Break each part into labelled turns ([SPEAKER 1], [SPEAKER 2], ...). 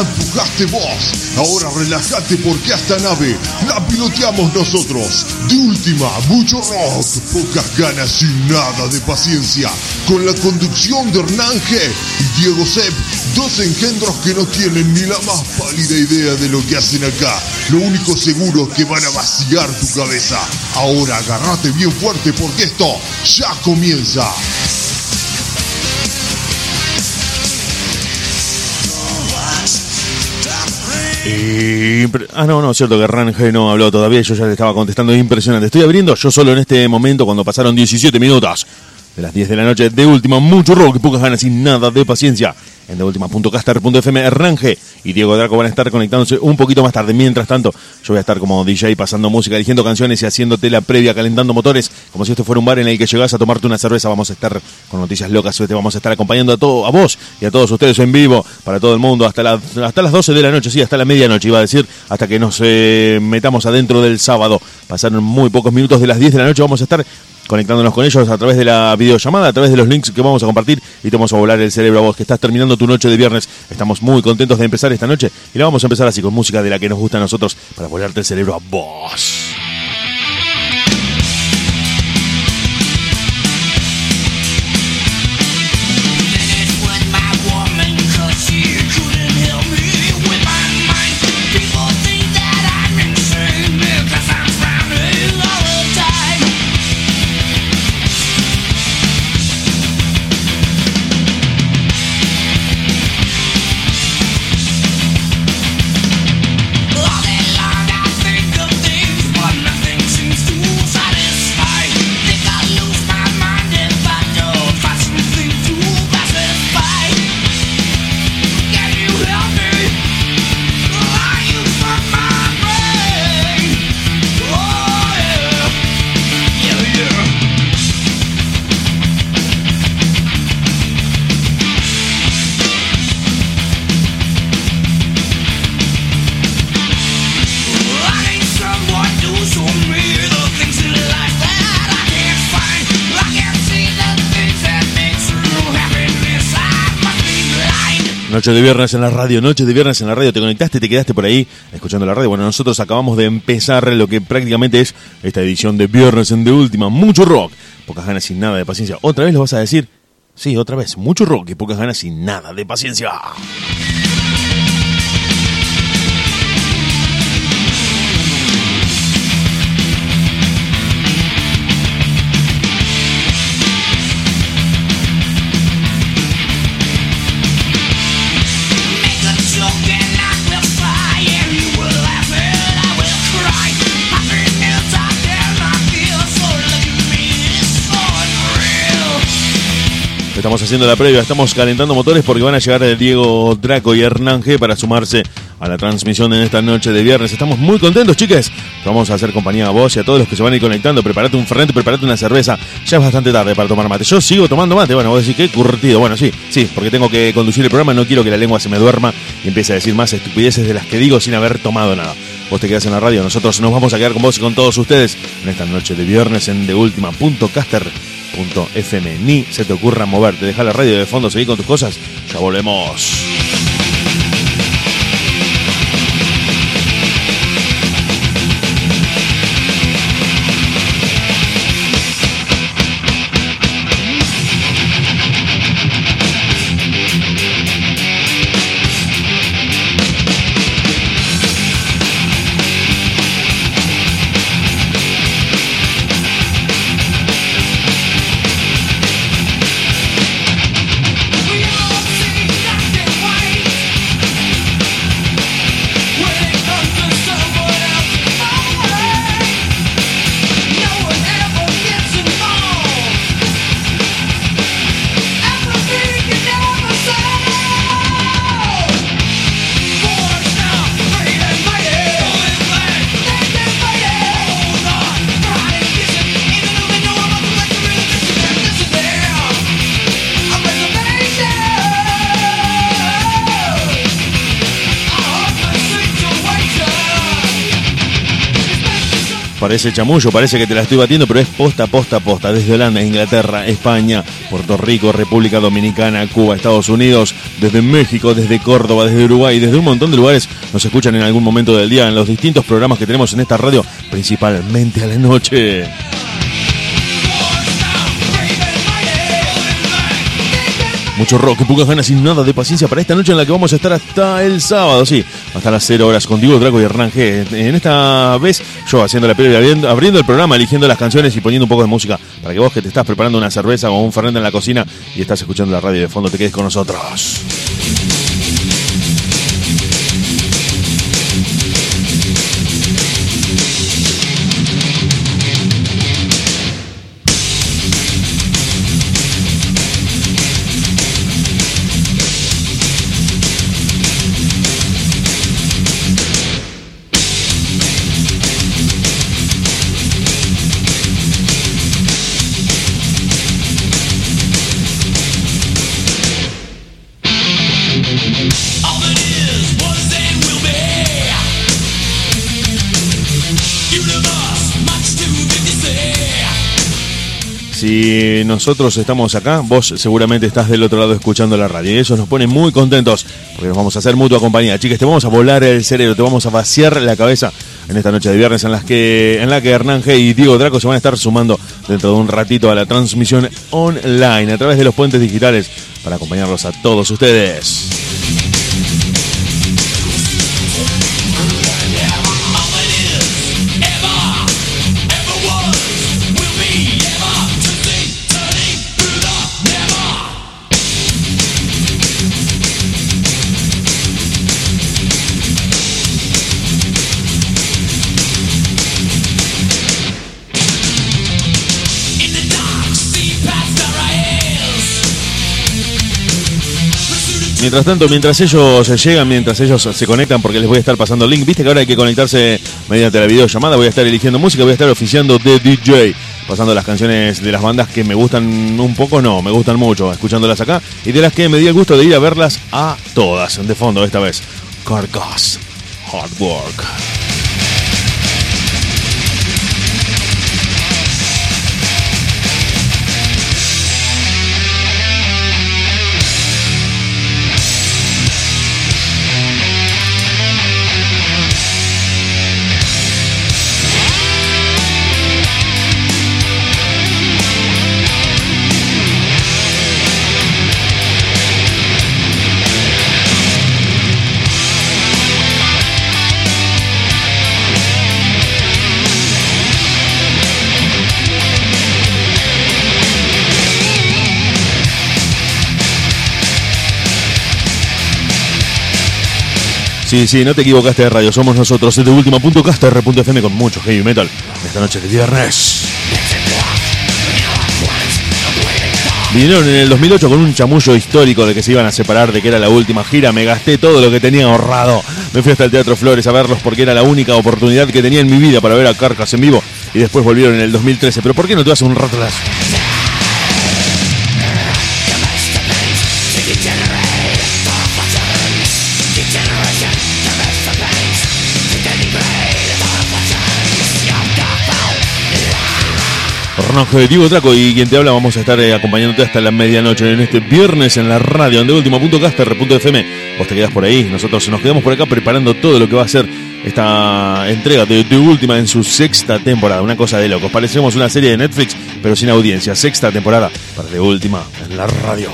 [SPEAKER 1] Empujaste vos. Ahora relájate porque esta nave la piloteamos nosotros. De última, mucho rock, pocas ganas y nada de paciencia. Con la conducción de Hernán G y Diego Sepp, dos engendros que no tienen ni la más pálida idea de lo que hacen acá. Lo único seguro es que van a vaciar tu cabeza. Ahora agárrate bien fuerte porque esto ya comienza.
[SPEAKER 2] Ah, no, no, cierto que Range no habló todavía, yo ya le estaba contestando, impresionante. Estoy abriendo yo solo en este momento cuando pasaron 17 minutos de las 10 de la noche de última, mucho rock, pocas ganas y nada de paciencia. En deultima.caster.fm, Range y Diego Draco van a estar conectándose un poquito más tarde. Mientras tanto, yo voy a estar como DJ pasando música, eligiendo canciones y haciéndote la previa, calentando motores, como si esto fuera un bar en el que llegás a tomarte una cerveza. Vamos a estar con noticias locas, te vamos a estar acompañando a todo, a vos y a todos ustedes en vivo, para todo el mundo, hasta, hasta las 12 de la noche, sí, hasta la medianoche, iba a decir, hasta que nos eh, metamos adentro del sábado. Pasaron muy pocos minutos de las 10 de la noche, vamos a estar conectándonos con ellos a través de la videollamada, a través de los links que vamos a compartir y te vamos a volar el cerebro a vos que estás terminando tu noche de viernes. Estamos muy contentos de empezar esta noche y la vamos a empezar así con música de la que nos gusta a nosotros para volarte el cerebro a vos. Noche de viernes en la radio, noche de viernes en la radio. Te conectaste, te quedaste por ahí escuchando la radio. Bueno, nosotros acabamos de empezar lo que prácticamente es esta edición de viernes en de última. Mucho rock, pocas ganas y nada de paciencia. ¿Otra vez lo vas a decir? Sí, otra vez. Mucho rock y pocas ganas y nada de paciencia. Estamos haciendo la previa, estamos calentando motores porque van a llegar Diego Draco y Hernán G para sumarse a la transmisión en esta noche de viernes. Estamos muy contentos, chicas. Vamos a hacer compañía a vos y a todos los que se van a ir conectando. Preparate un fernet, preparate una cerveza. Ya es bastante tarde para tomar mate. Yo sigo tomando mate. Bueno, vos decís que curtido. Bueno, sí, sí, porque tengo que conducir el programa. No quiero que la lengua se me duerma y empiece a decir más estupideces de las que digo sin haber tomado nada. Vos te quedás en la radio. Nosotros nos vamos a quedar con vos y con todos ustedes en esta noche de viernes en deultima.caster.fm. Ni se te ocurra moverte. Deja la radio de fondo, seguí con tus cosas. Ya volvemos. Parece chamullo, parece que te la estoy batiendo, pero es posta, posta, posta. Desde Holanda, Inglaterra, España, Puerto Rico, República Dominicana, Cuba, Estados Unidos, desde México, desde Córdoba, desde Uruguay, desde un montón de lugares nos escuchan en algún momento del día en los distintos programas que tenemos en esta radio, principalmente a la noche. Mucho rock pocas ganas y nada de paciencia para esta noche en la que vamos a estar hasta el sábado, sí, hasta las 0 horas contigo, Draco y Hernán G. En esta vez yo haciendo la previa, abriendo, abriendo, el programa, eligiendo las canciones y poniendo un poco de música para que vos que te estás preparando una cerveza o un fernet en la cocina y estás escuchando la radio de fondo te quedes con nosotros. Si nosotros estamos acá, vos seguramente estás del otro lado escuchando la radio. Y eso nos pone muy contentos porque nos vamos a hacer mutua compañía. Chicas, te vamos a volar el cerebro, te vamos a vaciar la cabeza en esta noche de viernes en, las que, en la que Hernán G y Diego Draco se van a estar sumando dentro de un ratito a la transmisión online a través de los puentes digitales para acompañarlos a todos ustedes. Mientras tanto, mientras ellos llegan, mientras ellos se conectan, porque les voy a estar pasando el link, viste que ahora hay que conectarse mediante la videollamada, voy a estar eligiendo música, voy a estar oficiando de DJ, pasando las canciones de las bandas que me gustan un poco, no, me gustan mucho, escuchándolas acá, y de las que me di el gusto de ir a verlas a todas, de fondo esta vez. Carcass, Hard Work. Sí, sí, no te equivocaste de radio, somos nosotros de última.caster.fm con mucho heavy metal esta noche de viernes. Vinieron en el 2008 con un chamullo histórico de que se iban a separar, de que era la última gira. Me gasté todo lo que tenía ahorrado. Me fui hasta el Teatro Flores a verlos porque era la única oportunidad que tenía en mi vida para ver a Carcas en vivo. Y después volvieron en el 2013. Pero ¿por qué no te vas un rato las... de Diego Traco y quien te habla vamos a estar eh, acompañándote hasta la medianoche en este viernes en la radio en deultima.caster.fm vos te quedás por ahí, nosotros nos quedamos por acá preparando todo lo que va a ser esta entrega de, de última en su sexta temporada, una cosa de locos. Parecemos una serie de Netflix pero sin audiencia, sexta temporada para de última en la radio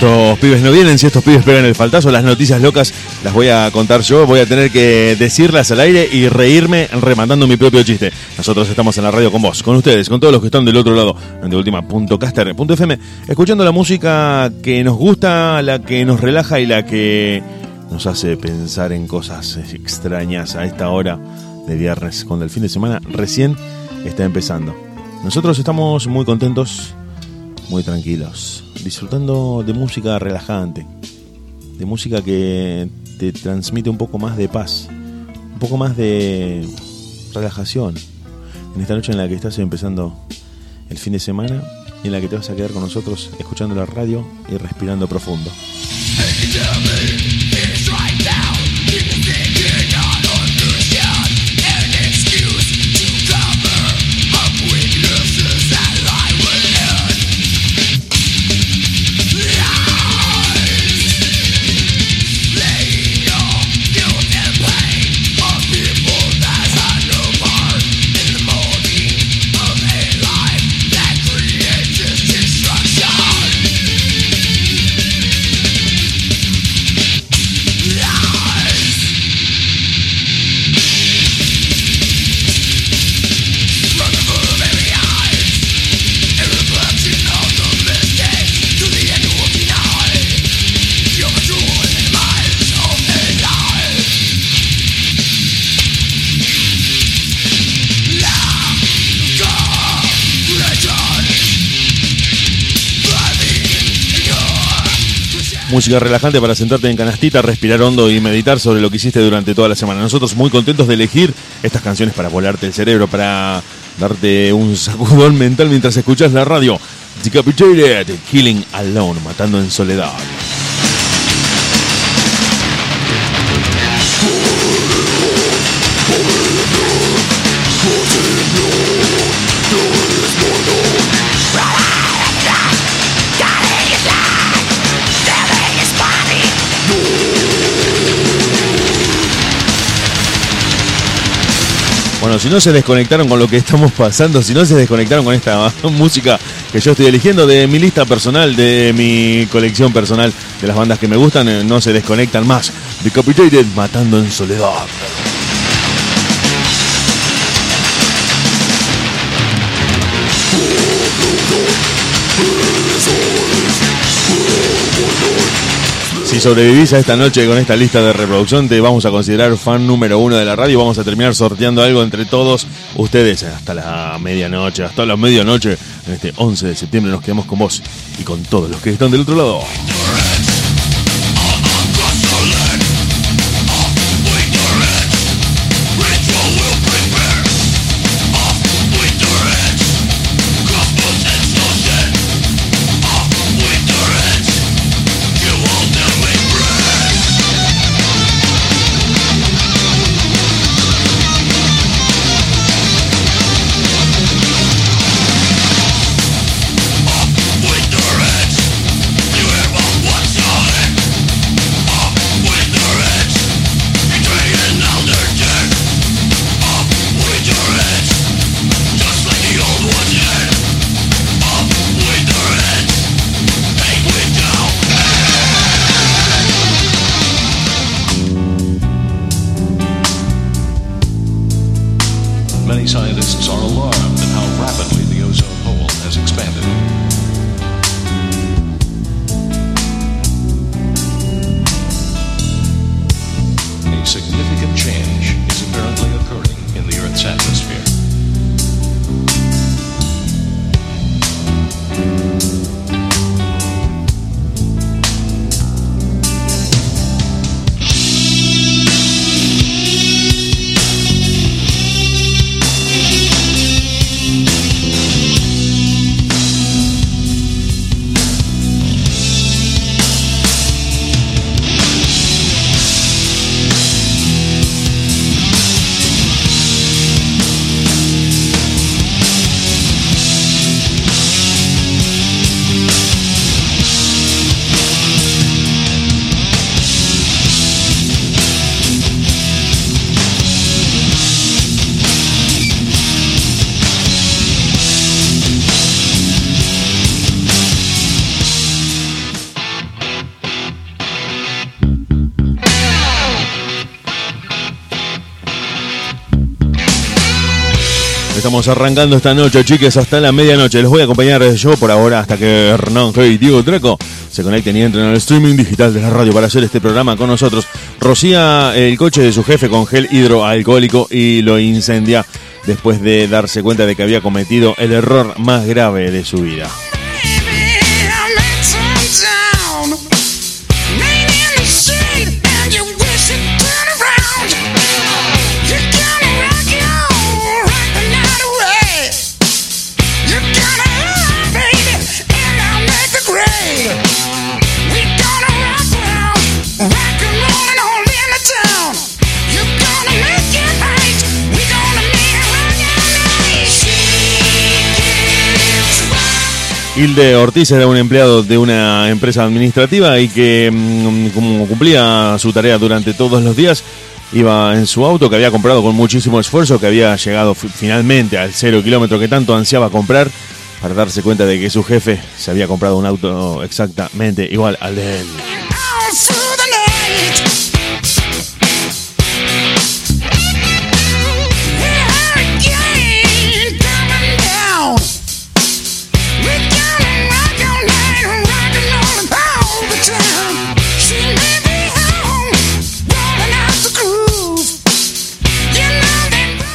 [SPEAKER 2] estos pibes no vienen, si estos pibes pegan el faltazo, las noticias locas las voy a contar yo. Voy a tener que decirlas al aire y reírme remandando mi propio chiste. Nosotros estamos en la radio con vos, con ustedes, con todos los que están del otro lado, en de última.caster.fm, escuchando la música que nos gusta, la que nos relaja y la que nos hace pensar en cosas extrañas a esta hora de viernes, cuando el fin de semana recién está empezando. Nosotros estamos muy contentos, muy tranquilos, disfrutando de música relajante, de música que te transmite un poco más de paz, un poco más de relajación. En esta noche en la que estás empezando el fin de semana y en la que te vas a quedar con nosotros escuchando la radio y respirando profundo. Música relajante para sentarte en canastita, respirar hondo y meditar sobre lo que hiciste durante toda la semana. Nosotros muy contentos de elegir estas canciones para volarte el cerebro, para darte un sacudón mental mientras escuchas la radio. Decapitated, Killing Alone, matando en soledad. Si no se desconectaron con lo que estamos pasando, si no se desconectaron con esta música que yo estoy eligiendo de mi lista personal, de mi colección personal de las bandas que me gustan, eh, no se desconectan más. Decapitated, Matando en Soledad. Si sobrevivís a esta noche con esta lista de reproducción, te vamos a considerar fan número uno de la radio. Vamos a terminar sorteando algo entre todos ustedes hasta la medianoche, hasta la medianoche. En este 11 de septiembre nos quedamos con vos y con todos los que están del otro lado. Estamos arrancando esta noche, chiques, hasta la medianoche. Los voy a acompañar yo por ahora hasta que Hernán y Diego Draco se conecten y entren al streaming digital de la radio para hacer este programa con nosotros. Rocía el coche de su jefe con gel hidroalcohólico y lo incendia después de darse cuenta de que había cometido el error más grave de su vida. Hilde Ortiz era un empleado de una empresa administrativa y que, mm, como cumplía su tarea durante todos los días, iba en su auto que había comprado con muchísimo esfuerzo, que había llegado finalmente al cero kilómetro que tanto ansiaba comprar, para darse cuenta de que su jefe se había comprado un auto exactamente igual al de él.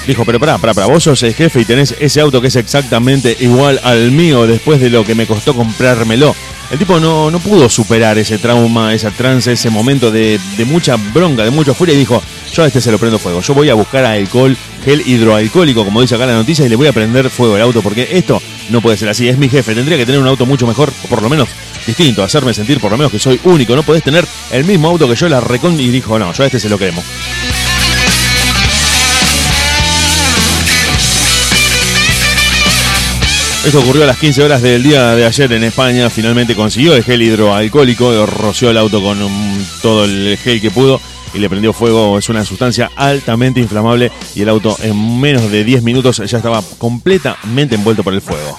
[SPEAKER 2] Dijo, pero pará, pará, pará, vos sos el jefe y tenés ese auto que es exactamente igual al mío después de lo que me costó comprármelo. El tipo no, no pudo superar ese trauma, esa trance, ese momento de, de mucha bronca, de mucha furia y dijo, yo a este se lo prendo fuego. Yo voy a buscar alcohol, gel hidroalcohólico, como dice acá la noticia, y le voy a prender fuego al auto porque esto no puede ser así. Es mi jefe, tendría que tener un auto mucho mejor, o por lo menos distinto, hacerme sentir por lo menos que soy único. No podés tener el mismo auto que yo, la recon y dijo, no, yo a este se lo quemo. Esto ocurrió a las 15 horas del día de ayer en España. Finalmente consiguió el gel hidroalcohólico, roció el auto con todo el gel que pudo y le prendió fuego. Es una sustancia altamente inflamable y el auto en menos de 10 minutos ya estaba completamente envuelto por el fuego.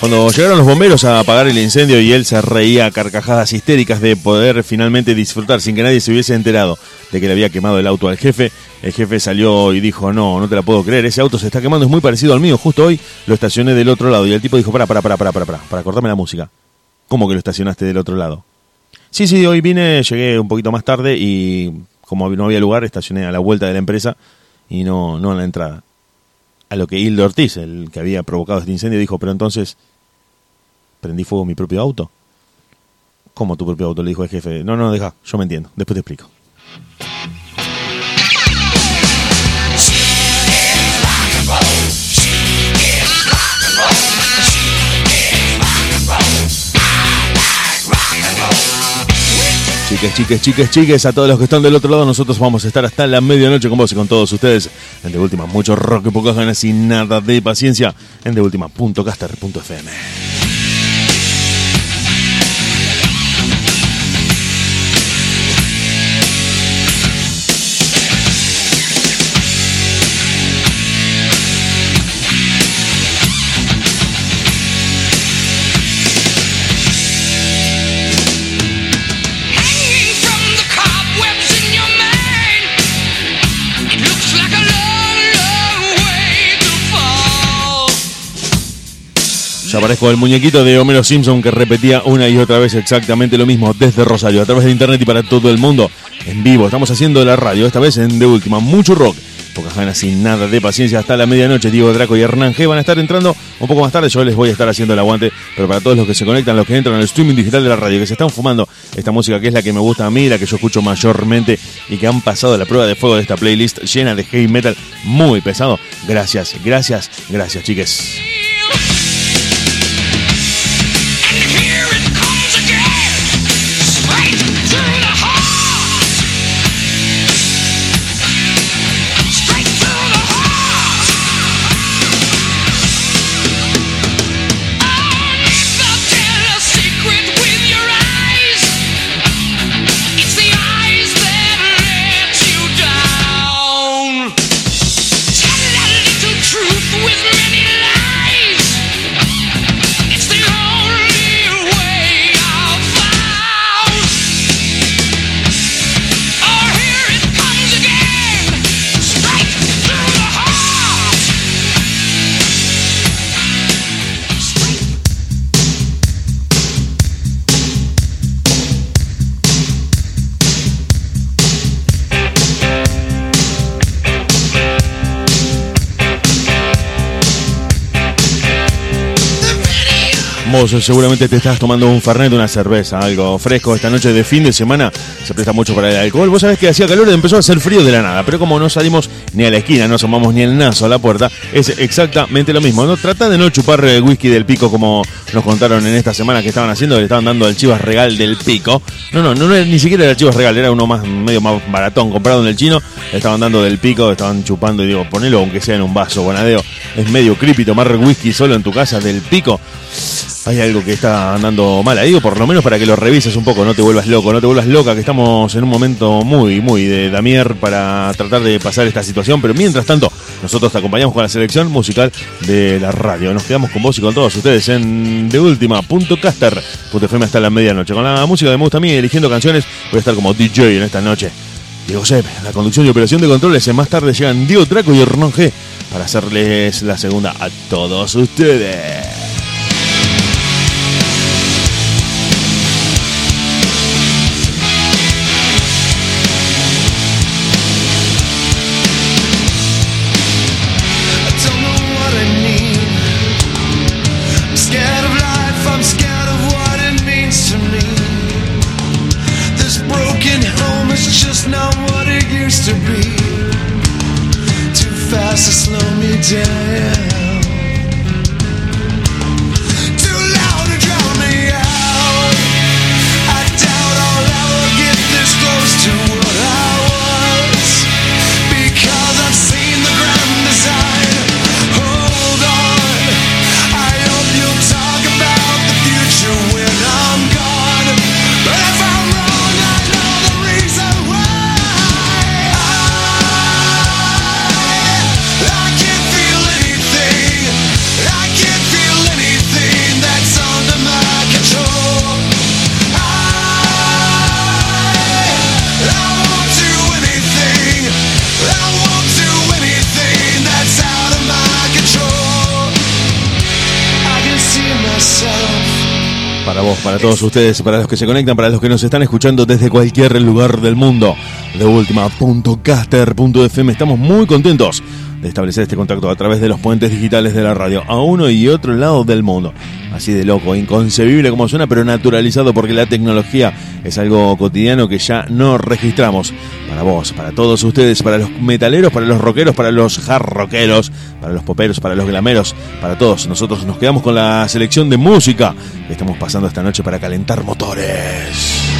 [SPEAKER 2] Cuando llegaron los bomberos a apagar el incendio y él se reía a carcajadas histéricas de poder finalmente disfrutar sin que nadie se hubiese enterado de que le había quemado el auto al jefe, el jefe salió y dijo, no, no te la puedo creer, ese auto se está quemando, es muy parecido al mío, justo hoy lo estacioné del otro lado. Y el tipo dijo, para, para, para, para, para, para, para cortarme la música. ¿Cómo que lo estacionaste del otro lado? Sí, sí, hoy vine, llegué un poquito más tarde y como no había lugar, estacioné a la vuelta de la empresa y no, no a la entrada. A lo que Hildo Ortiz, el que había provocado este incendio, dijo, pero entonces prendí fuego mi propio auto. ¿Cómo tu propio auto? Le dijo el jefe. No, no, deja, yo me entiendo. Después te explico. Chiques, chiques, chiques, chiques, a todos los que están del otro lado, nosotros vamos a estar hasta la medianoche con vos y con todos ustedes. En De Última, mucho rock y pocas ganas y nada de paciencia. En deultima.caster.fm. Ya aparezco el muñequito de Homero Simpson que repetía una y otra vez exactamente lo mismo desde Rosario, a través de internet y para todo el mundo, en vivo. Estamos haciendo la radio, esta vez en De Última, mucho rock. Pocas ganas sin nada de paciencia hasta la medianoche. Diego Draco y Hernán G van a estar entrando un poco más tarde. Yo les voy a estar haciendo el aguante. Pero para todos los que se conectan, los que entran al streaming digital de la radio, que se están fumando esta música que es la que me gusta a mí, la que yo escucho mayormente y que han pasado la prueba de fuego de esta playlist llena de heavy metal muy pesado. Gracias, gracias, gracias, chiques. Vos seguramente te estás tomando un fernet, una cerveza, algo fresco esta noche de fin de semana. Se presta mucho para el alcohol. Vos sabés que hacía calor y empezó a hacer frío de la nada. Pero como no salimos ni a la esquina, no asomamos ni el naso a la puerta, es exactamente lo mismo. No trata de no chupar eh, whisky del pico como nos contaron en esta semana que estaban haciendo, le estaban dando el chivas regal del pico. No, no, no, ni siquiera era chivas regal, era uno más medio más baratón, comprado en el chino. Le estaban dando del pico, estaban chupando y digo, ponelo aunque sea en un vaso, bonadeo. Es medio creepy tomar whisky solo en tu casa del pico hay algo que está andando mal ahí, por lo menos para que lo revises un poco, no te vuelvas loco, no te vuelvas loca, que estamos en un momento muy, muy de Damier para tratar de pasar esta situación, pero mientras tanto, nosotros te acompañamos con la selección musical de la radio. Nos quedamos con vos y con todos ustedes en de última, punto caster, hasta la medianoche. Con la música de Me gusta a mí, eligiendo canciones, voy a estar como DJ en esta noche. Diego Sepp, la conducción y operación de controles. Más tarde llegan Diego Traco y Hernán G para hacerles la segunda a todos ustedes. Todos ustedes, para los que se conectan, para los que nos están escuchando desde cualquier lugar del mundo. De última, punto FM. Estamos muy contentos de establecer este contacto a través de los puentes digitales de la radio a uno y otro lado del mundo. Así de loco, inconcebible como suena, pero naturalizado porque la tecnología es algo cotidiano que ya no registramos. Para vos, para todos ustedes, para los metaleros, para los rockeros, para los hard rockeros, para los poperos, para los glameros, para todos. Nosotros nos quedamos con la selección de música que estamos pasando esta noche para calentar motores.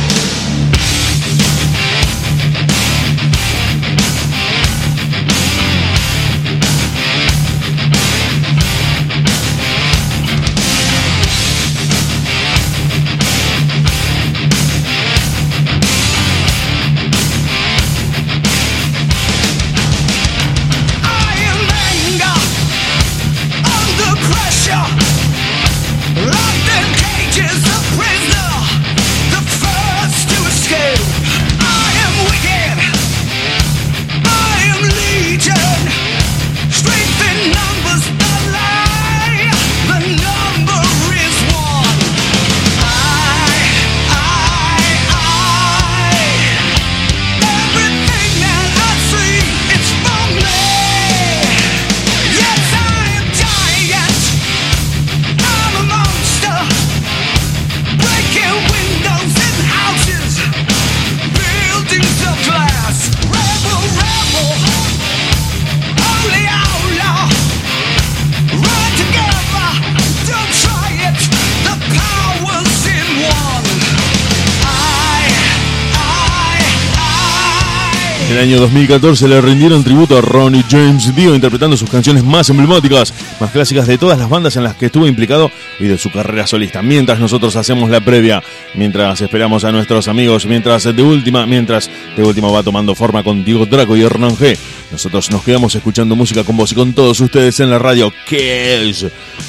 [SPEAKER 2] Año 2014 le rindieron tributo a Ronnie James Dio interpretando sus canciones más emblemáticas, más clásicas de todas las bandas en las que estuvo implicado y de su carrera solista. Mientras nosotros hacemos la previa, mientras esperamos a nuestros amigos, mientras de última, mientras de última va tomando forma con Diego Draco y Hernán G, nosotros nos quedamos escuchando música con vos y con todos ustedes en la radio, que es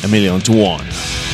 [SPEAKER 2] Million to One.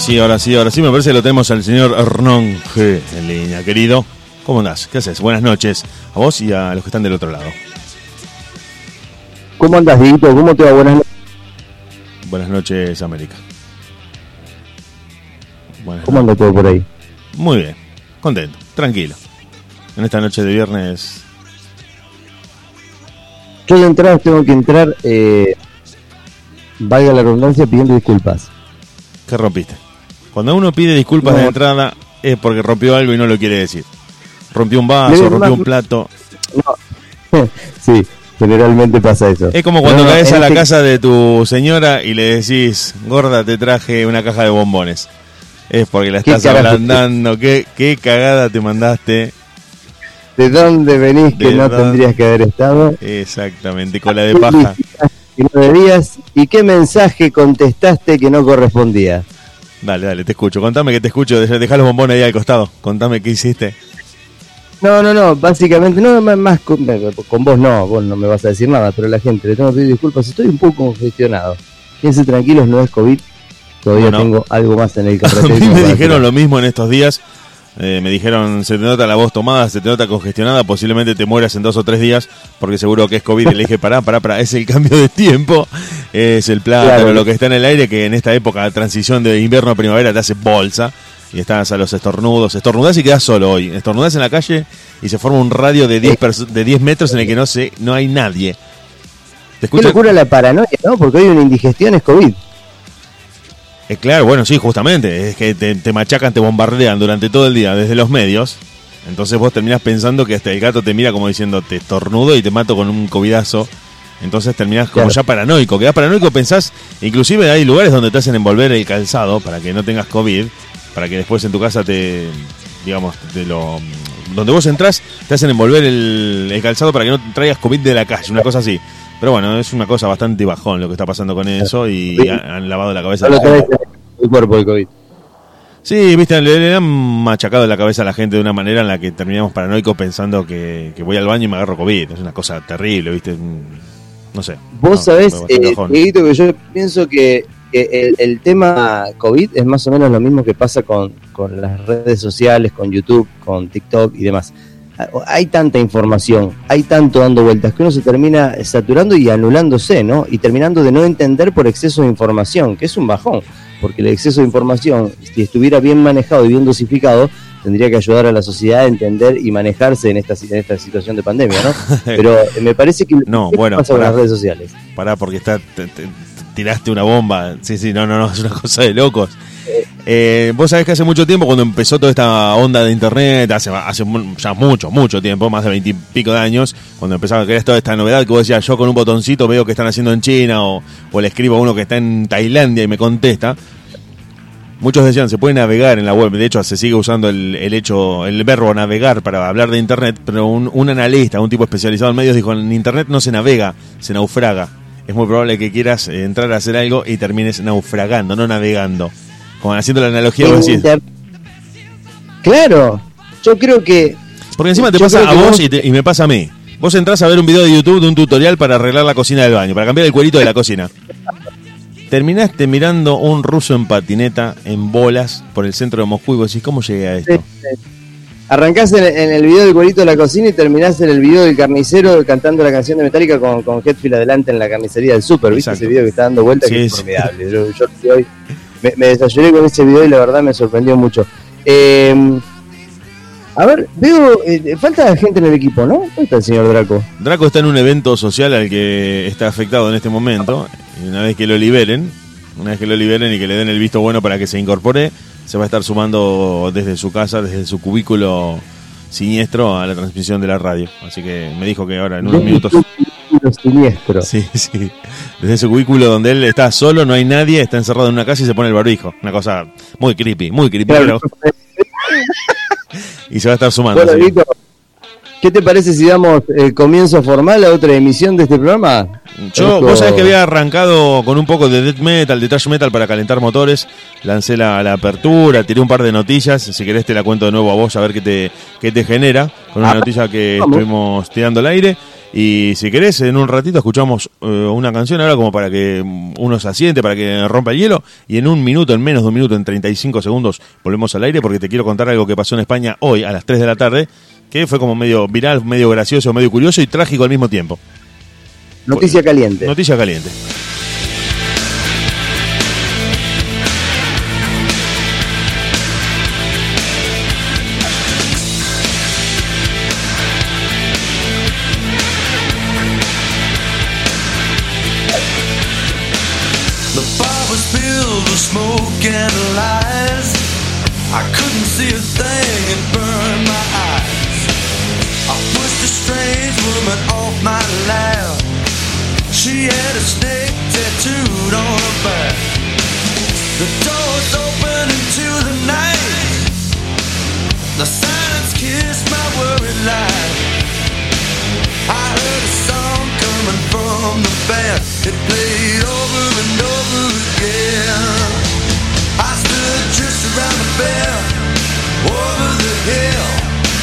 [SPEAKER 2] Sí, ahora sí, ahora sí, me parece que lo tenemos al señor Hernán G en línea, querido. ¿Cómo andás? ¿Qué haces? Buenas noches a vos y a los que están del otro lado.
[SPEAKER 3] ¿Cómo andas, Dieguito? ¿Cómo te va? Buenas noches.
[SPEAKER 2] Buenas noches, América. Buenas
[SPEAKER 3] ¿Cómo anda todo por ahí?
[SPEAKER 2] Muy bien, contento, tranquilo. En esta noche de viernes,
[SPEAKER 3] Yo de entrada tengo que entrar, eh, valga la redundancia, pidiendo disculpas.
[SPEAKER 2] ¿qué rompiste? Cuando uno pide disculpas
[SPEAKER 3] No.
[SPEAKER 2] de entrada es porque rompió algo y no lo quiere decir. Rompió un vaso, rompió un plato.
[SPEAKER 3] No. sí, generalmente pasa eso.
[SPEAKER 2] Es como cuando
[SPEAKER 3] No,
[SPEAKER 2] caes a la
[SPEAKER 3] este-
[SPEAKER 2] casa de tu señora y le decís, gorda, te traje una caja de bombones. Es porque la
[SPEAKER 3] ¿Qué
[SPEAKER 2] estás ablandando. ¿Qué, qué cagada te mandaste.
[SPEAKER 3] ¿De dónde venís que no tendrías que haber estado?
[SPEAKER 2] Exactamente, cola de paja.
[SPEAKER 3] Que no debías. ¿Y qué mensaje contestaste que no correspondía?
[SPEAKER 2] Dale, dale, te escucho. Contame que te escucho. Deja deja los bombones ahí al costado. Contame qué hiciste.
[SPEAKER 3] No, no, no, básicamente, no, más, con, con vos no, vos no me vas a decir nada, pero a la gente le tengo que pedir disculpas, estoy un poco congestionado. Quédense tranquilos, no es COVID, todavía
[SPEAKER 2] No, no.
[SPEAKER 3] tengo algo más en el
[SPEAKER 2] A
[SPEAKER 3] carrete.
[SPEAKER 2] mí me dijeron lo mismo en estos días. Eh, me dijeron, se te nota la voz tomada, se te nota congestionada, posiblemente te mueras en dos o tres días, porque seguro que es COVID. Y le dije, pará, pará, pará, es el cambio de tiempo, es el plátano,
[SPEAKER 3] Claro.
[SPEAKER 2] lo que está en el aire, que en esta época de transición de invierno a primavera te hace bolsa. Y estás a los estornudos, estornudás y quedás solo hoy. Estornudás en la calle y se forma un radio de 10, perso- de 10 metros en el que no, se, no hay nadie. ¿Te
[SPEAKER 3] Qué locura la paranoia, ¿no? Porque hoy una indigestión es COVID.
[SPEAKER 2] Eh, claro, bueno, sí, justamente. Es que te, te machacan, te bombardean durante todo el día desde los medios. Entonces vos terminás pensando que hasta el gato te mira como diciendo te estornudo y te mato con un covidazo. Entonces terminás como
[SPEAKER 3] Claro.
[SPEAKER 2] ya paranoico. Quedás paranoico, pensás. Inclusive hay lugares donde te hacen envolver el calzado para que no tengas COVID. Para que después en tu casa te. Digamos, te lo. Donde vos entrás, te hacen envolver el, el calzado para que no traigas COVID de la calle, una cosa así. Pero bueno, es una cosa bastante bajón lo que está pasando con eso y
[SPEAKER 3] Sí.
[SPEAKER 2] han, han lavado la cabeza.
[SPEAKER 3] No lo en el cuerpo el COVID.
[SPEAKER 2] Sí, viste, le, le han machacado la cabeza a la gente de una manera en la que terminamos paranoicos pensando que, que voy al baño y me agarro COVID. Es una cosa terrible, viste. No sé.
[SPEAKER 3] Vos
[SPEAKER 2] No,
[SPEAKER 3] sabés, eh, que yo pienso que, que el, el tema COVID es más o menos lo mismo que pasa con, con las redes sociales, con YouTube, con TikTok y demás. Hay tanta información, hay tanto dando vueltas que uno se termina saturando y anulándose, ¿no? Y terminando de no entender por exceso de información, que es un bajón, porque el exceso de información, si estuviera bien manejado y bien dosificado, tendría que ayudar a la sociedad a entender y manejarse en esta, en esta situación de pandemia, ¿no? Pero eh, me parece que
[SPEAKER 2] No,
[SPEAKER 3] ¿qué
[SPEAKER 2] bueno,
[SPEAKER 3] pasa con las redes sociales.
[SPEAKER 2] Pará, porque está, te- te- tiraste una bomba. Sí, sí, no, no, no, es una cosa de locos. Eh, vos sabés que hace mucho tiempo, cuando empezó toda esta onda de internet, hace, hace ya mucho, mucho tiempo, más de veintipico de años, cuando empezaba a crear toda esta novedad que vos decías, yo con un botoncito veo que están haciendo en China o, o le escribo a uno que está en Tailandia y me contesta. Muchos decían, se puede navegar en la web. De hecho, se sigue usando el, hecho, el verbo navegar para hablar de Internet. Pero un, analista, un tipo especializado en medios, dijo: en Internet no se navega, se naufraga. Es muy probable que quieras entrar a hacer algo y termines naufragando, no navegando. Como haciendo la analogía.
[SPEAKER 3] Inter- Claro, yo creo que
[SPEAKER 2] Porque encima te pasa a vos
[SPEAKER 3] vos-
[SPEAKER 2] y, te- y me pasa a mí. Vos entrás a ver un video de YouTube de un tutorial para arreglar la cocina del baño, para cambiar el cuerito de la cocina. Terminaste mirando un ruso en patineta, en bolas, por el centro de Moscú y vos decís, ¿cómo llegué a esto?
[SPEAKER 3] arrancás en, en el video del cuerito de la cocina y terminás en el video del carnicero cantando la canción de Metallica con, con Hetfield adelante en la carnicería del Super, ¿viste
[SPEAKER 2] Exacto.
[SPEAKER 3] ese video que está dando vuelta?
[SPEAKER 2] Sí,
[SPEAKER 3] que es
[SPEAKER 2] sí.
[SPEAKER 3] formidable. Yo, yo hoy, me, me desayuné con ese video y la verdad me sorprendió mucho. Eh, a ver, veo, eh, falta gente en el equipo, ¿no? ¿Dónde está el señor Draco?
[SPEAKER 2] Draco está en un evento social al que está afectado en este momento. Y una vez que lo liberen, Una vez que lo liberen y que le den el visto bueno para que se incorpore, se va a estar sumando desde su casa, desde su cubículo siniestro a la transmisión de la radio. Así que me dijo que ahora en unos minutos...
[SPEAKER 3] Lo siniestro.
[SPEAKER 2] Sí, sí. Desde su cubículo donde él está solo, no hay nadie, está encerrado en una casa y se pone el barbijo. Una cosa muy creepy, muy creepy.
[SPEAKER 3] Claro.
[SPEAKER 2] pero- Y se va a estar sumando.
[SPEAKER 3] Bueno. Nico, ¿qué te parece si damos el comienzo formal a otra emisión de este programa?
[SPEAKER 2] Yo,
[SPEAKER 3] Esto-
[SPEAKER 2] vos sabés que había arrancado con un poco de death metal, de thrash metal para calentar motores. Lancé la, la apertura, tiré un par de noticias. Si querés te la cuento de nuevo a vos a ver qué te, qué te genera. Con una
[SPEAKER 3] Ah,
[SPEAKER 2] noticia que
[SPEAKER 3] vamos.
[SPEAKER 2] estuvimos tirando al aire. Y si querés, en un ratito escuchamos eh, una canción ahora como para que uno se asiente, para que rompa el hielo. Y en un minuto, en menos de un minuto, en 35 segundos, volvemos al aire porque te quiero contar algo que pasó en España hoy a las 3 de la tarde. Que fue como medio viral, medio gracioso, medio curioso y trágico al mismo tiempo.
[SPEAKER 3] Noticia caliente.
[SPEAKER 2] Noticia caliente.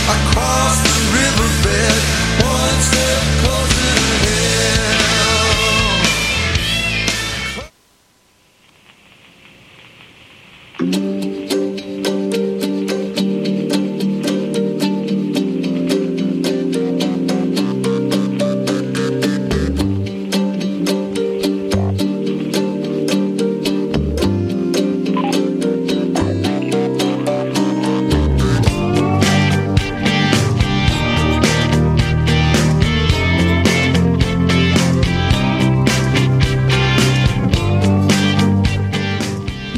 [SPEAKER 4] Across the riverbed,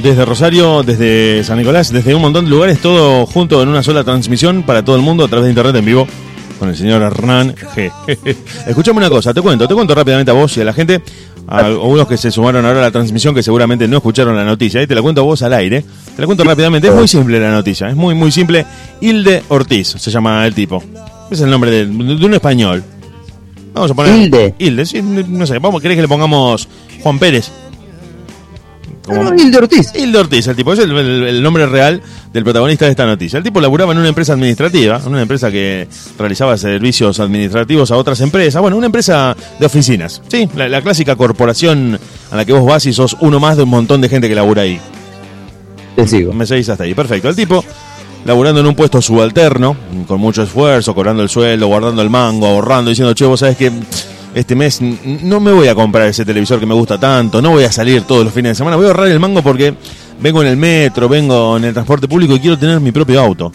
[SPEAKER 2] Desde Rosario, desde San Nicolás, desde un montón de lugares, todo junto en una sola transmisión para todo el mundo a través de internet en vivo con el señor Hernán G. Escuchame una cosa, te cuento, te cuento rápidamente a vos y a la gente, a algunos que se sumaron ahora a la transmisión que seguramente no escucharon la noticia, y te la cuento a vos al aire, te la cuento rápidamente, es muy simple la noticia, es muy muy simple, Hilde Ortiz se llama el tipo, es el nombre de, de un español. Vamos a poner
[SPEAKER 3] Hilde.
[SPEAKER 2] Hilde, sí, no sé, vamos, ¿querés que le pongamos Juan Pérez? Como-
[SPEAKER 3] No, Hilde Ortiz.
[SPEAKER 2] Hilde Ortiz, el tipo, es el, el- el nombre real del protagonista de esta noticia. El tipo laburaba en una empresa administrativa, en una empresa que realizaba servicios administrativos a otras empresas, bueno, una empresa de oficinas, sí, la, la clásica corporación a la que vos vas y sos uno más de un montón de gente que labura ahí.
[SPEAKER 3] Te sigo.
[SPEAKER 2] Me seguís hasta ahí, perfecto. El tipo, laburando en un puesto subalterno, con mucho esfuerzo, cobrando el sueldo, guardando el mango, ahorrando, diciendo, che, vos sabés que este mes no me voy a comprar ese televisor que me gusta tanto, no voy a salir todos los fines de semana, voy a ahorrar el mango porque vengo en el metro, vengo en el transporte público y quiero tener mi propio auto.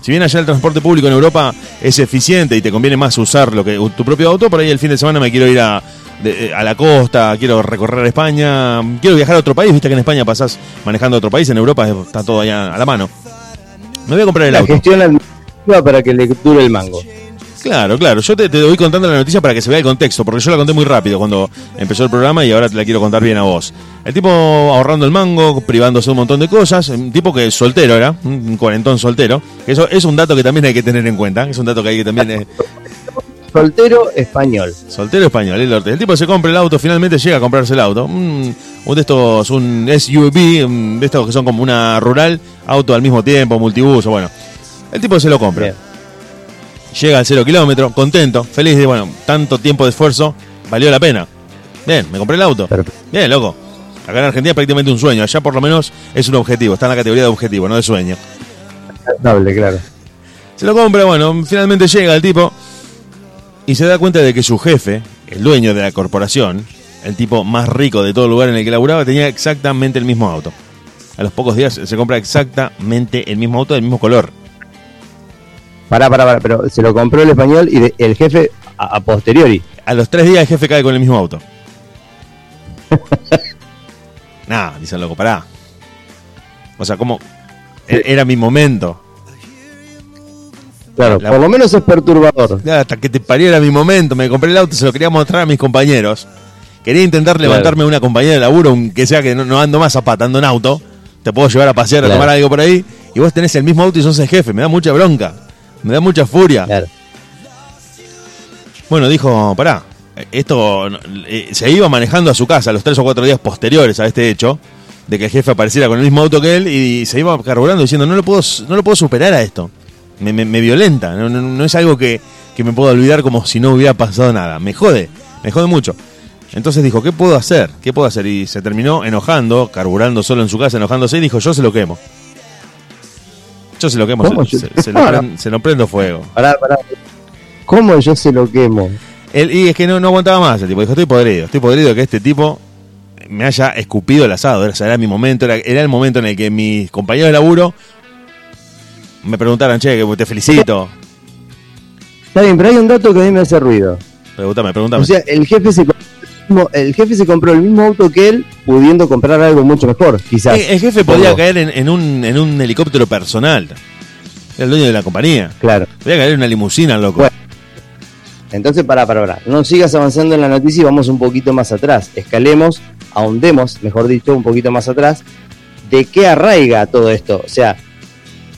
[SPEAKER 2] Si bien allá el transporte público en Europa es eficiente y te conviene más usar lo que tu propio auto, por ahí el fin de semana me quiero ir a, de- a la costa, quiero recorrer España, quiero viajar a otro país, viste que en España pasás manejando a otro país, en Europa está todo allá a la mano. Me voy a comprar el
[SPEAKER 3] La
[SPEAKER 2] auto.
[SPEAKER 3] gestión administrativa para que le dure el mango.
[SPEAKER 2] Claro, claro. Yo te, te voy contando la noticia para que se vea el contexto, porque yo la conté muy rápido cuando empezó el programa y ahora te la quiero contar bien a vos. El tipo ahorrando el mango, privándose de un montón de cosas, un tipo que soltero era, un cuarentón soltero. Eso es un dato que también hay que tener en cuenta, es un dato que hay que también... eh,
[SPEAKER 3] Soltero español.
[SPEAKER 2] soltero español, el norte. El tipo se compra el auto, finalmente llega a comprarse el auto. Un, un de estos, un SUV, un de estos que son como una rural, auto al mismo tiempo, multibuso, bueno. El tipo se lo compra.
[SPEAKER 3] Bien.
[SPEAKER 2] Llega al cero kilómetro, contento, feliz de, bueno, tanto tiempo de esfuerzo, valió la pena. Bien, me compré el auto. Bien, loco. Acá en Argentina es prácticamente un sueño, allá por lo menos es un objetivo, está en la categoría de objetivo, no de sueño.
[SPEAKER 3] Notable, claro.
[SPEAKER 2] Se lo compra, bueno, finalmente llega el tipo y se da cuenta de que su jefe, el dueño de la corporación, el tipo más rico de todo el lugar en el que laburaba, tenía exactamente el mismo auto. A los pocos días se compra exactamente el mismo auto del mismo color.
[SPEAKER 3] Pará, pará, pará, pero se lo compró el español y de- el jefe a, a posteriori.
[SPEAKER 2] A los tres días el jefe cae con el mismo auto. Nada, dice el loco, pará. O sea, como. e- Era mi momento.
[SPEAKER 3] Claro,
[SPEAKER 2] La-
[SPEAKER 3] por lo menos es perturbador.
[SPEAKER 2] Hasta que te parió era mi momento. Me compré el auto, se lo quería mostrar a mis compañeros. Quería intentar
[SPEAKER 3] Claro.
[SPEAKER 2] levantarme una compañía de laburo, aunque sea que no, no ando más zapata, ando en auto. Te puedo llevar a pasear, a tomar algo por ahí. Y vos tenés el mismo auto y sos el jefe. Me da mucha bronca. Me da mucha furia.
[SPEAKER 3] Claro.
[SPEAKER 2] Bueno, dijo, pará, esto eh, se iba manejando a su casa los tres o cuatro días posteriores a este hecho, de que el jefe apareciera con el mismo auto que él y se iba carburando diciendo, no lo puedo, no lo puedo superar a esto. Me, me- me violenta, no, no- no es algo que, que me puedo olvidar como si no hubiera pasado nada. Me jode, me jode mucho. Entonces dijo, ¿qué puedo hacer? ¿Qué puedo hacer? Y se terminó enojando, carburando solo en su casa, enojándose y dijo, yo se lo quemo. Yo se lo quemo, se, se- se lo pren- se lo prendo fuego.
[SPEAKER 3] Pará, pará. ¿Cómo yo se lo quemo?
[SPEAKER 2] Él, y es que no, no aguantaba más el tipo. Dijo, estoy podrido, estoy podrido que este tipo me haya escupido el asado. Era, o sea, era mi momento, era, era el momento en el que mis compañeros de laburo me preguntaran, che, que te felicito.
[SPEAKER 3] Está bien, pero hay un dato que a mí me hace ruido.
[SPEAKER 2] Pregúntame, pregúntame.
[SPEAKER 3] O sea, el jefe se el mismo- el jefe se compró el mismo auto que él, pudiendo comprar algo mucho mejor, quizás.
[SPEAKER 2] Eh, el jefe podía caer en, en un, en un helicóptero personal. Era el dueño de la compañía.
[SPEAKER 3] Claro.
[SPEAKER 2] Podía caer en una limusina, loco.
[SPEAKER 3] Bueno. Entonces, pará, pará, pará. No sigas avanzando en la noticia y vamos un poquito más atrás. Escalemos, ahondemos, mejor dicho, un poquito más atrás. ¿De qué arraiga todo esto? O sea,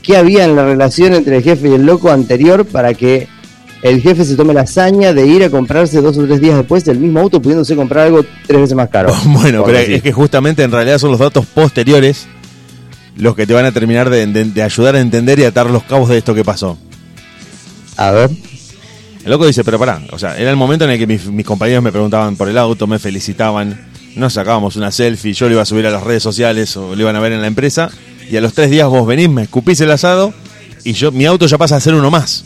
[SPEAKER 3] ¿qué había en la relación entre el jefe y el loco anterior para que el jefe se tome la hazaña de ir a comprarse dos o tres días después el mismo auto pudiéndose comprar algo tres veces más caro?
[SPEAKER 2] Bueno, pero
[SPEAKER 3] decir.
[SPEAKER 2] es que justamente en realidad son los datos posteriores los que te van a terminar de, de- de ayudar a entender y atar los cabos de esto que pasó.
[SPEAKER 3] A ver.
[SPEAKER 2] El loco dice, pero pará, o sea, era el momento en el que mis, mis compañeros me preguntaban por el auto, me felicitaban, nos sacábamos una selfie, yo lo iba a subir a las redes sociales o lo iban a ver en la empresa, y a los tres días vos venís, me escupís el asado, y yo mi auto ya pasa a ser uno más.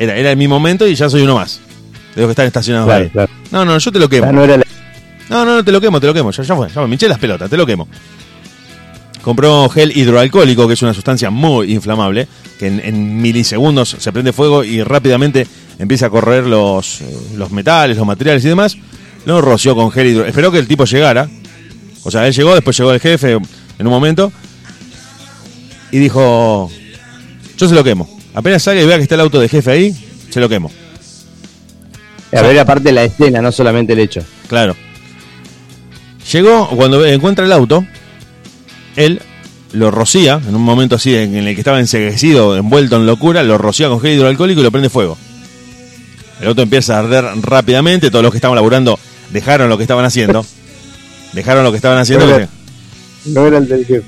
[SPEAKER 2] Era, era mi momento y ya soy uno más. De los que están estacionados
[SPEAKER 3] Claro,
[SPEAKER 2] ahí.
[SPEAKER 3] claro.
[SPEAKER 2] No, no, yo te lo quemo.
[SPEAKER 3] No era la-
[SPEAKER 2] No, no, no, te lo quemo, te lo quemo. Ya, ya fue, ya. Me hinché las pelotas, te lo quemo. Compró gel hidroalcohólico, que es una sustancia muy inflamable, que en, en milisegundos se prende fuego y rápidamente empieza a correr los, eh, los metales, los materiales y demás. Lo roció con gel hidro. Esperó que el tipo llegara. O sea, él llegó, después llegó el jefe en un momento. Y dijo, yo se lo quemo. Apenas salga y vea que está el auto de jefe ahí, se lo quemo.
[SPEAKER 3] A ver, aparte la escena, no solamente el hecho.
[SPEAKER 2] Claro. Llegó, cuando encuentra el auto, él lo rocía, en un momento así en el que estaba enseguecido, envuelto en locura, lo rocía con gel hidroalcohólico y lo prende fuego. El auto empieza a arder rápidamente, todos los que estaban laburando dejaron lo que estaban haciendo. Dejaron lo que estaban haciendo.
[SPEAKER 3] Pero-
[SPEAKER 2] y-
[SPEAKER 3] No era el del jefe.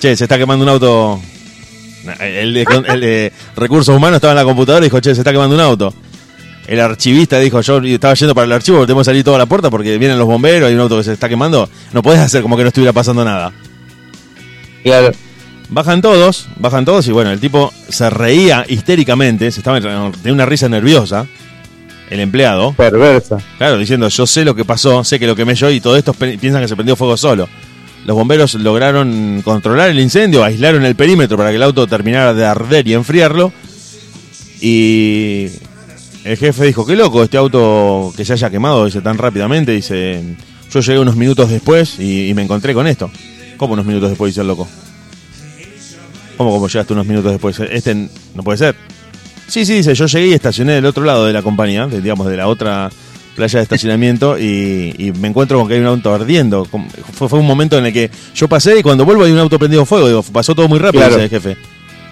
[SPEAKER 2] Che, se está quemando un auto. El de, el de recursos humanos estaba en la computadora y dijo, che, se está quemando un auto. El archivista dijo, yo estaba yendo para el archivo, porque tenemos que salir toda la puerta porque vienen los bomberos, hay un auto que se está quemando. No podés hacer como que no estuviera pasando nada.
[SPEAKER 3] Claro.
[SPEAKER 2] Bajan todos, bajan todos y bueno, el tipo se reía histéricamente, se estaba tenía una risa nerviosa, el empleado,
[SPEAKER 3] Perversa.
[SPEAKER 2] claro, diciendo yo sé lo que pasó, sé que lo quemé yo y todo esto piensan que se prendió fuego solo. Los bomberos lograron controlar el incendio, aislaron el perímetro para que el auto terminara de arder y enfriarlo. Y el jefe dijo, qué loco este auto que se haya quemado dice, tan rápidamente. Dice, yo llegué unos minutos después y, me encontré con esto. ¿Cómo unos minutos después? Dice el loco. ¿Cómo, cómo llegaste unos minutos después? Este no puede ser. Sí, sí, dice, yo llegué y estacioné del otro lado de la compañía, digamos, de la otra playa de estacionamiento y, y me encuentro con que hay un auto ardiendo. Fue, fue un momento en el que yo pasé y cuando vuelvo hay un auto prendido fuego. Digo, pasó todo muy rápido,
[SPEAKER 3] Claro.
[SPEAKER 2] dice el jefe.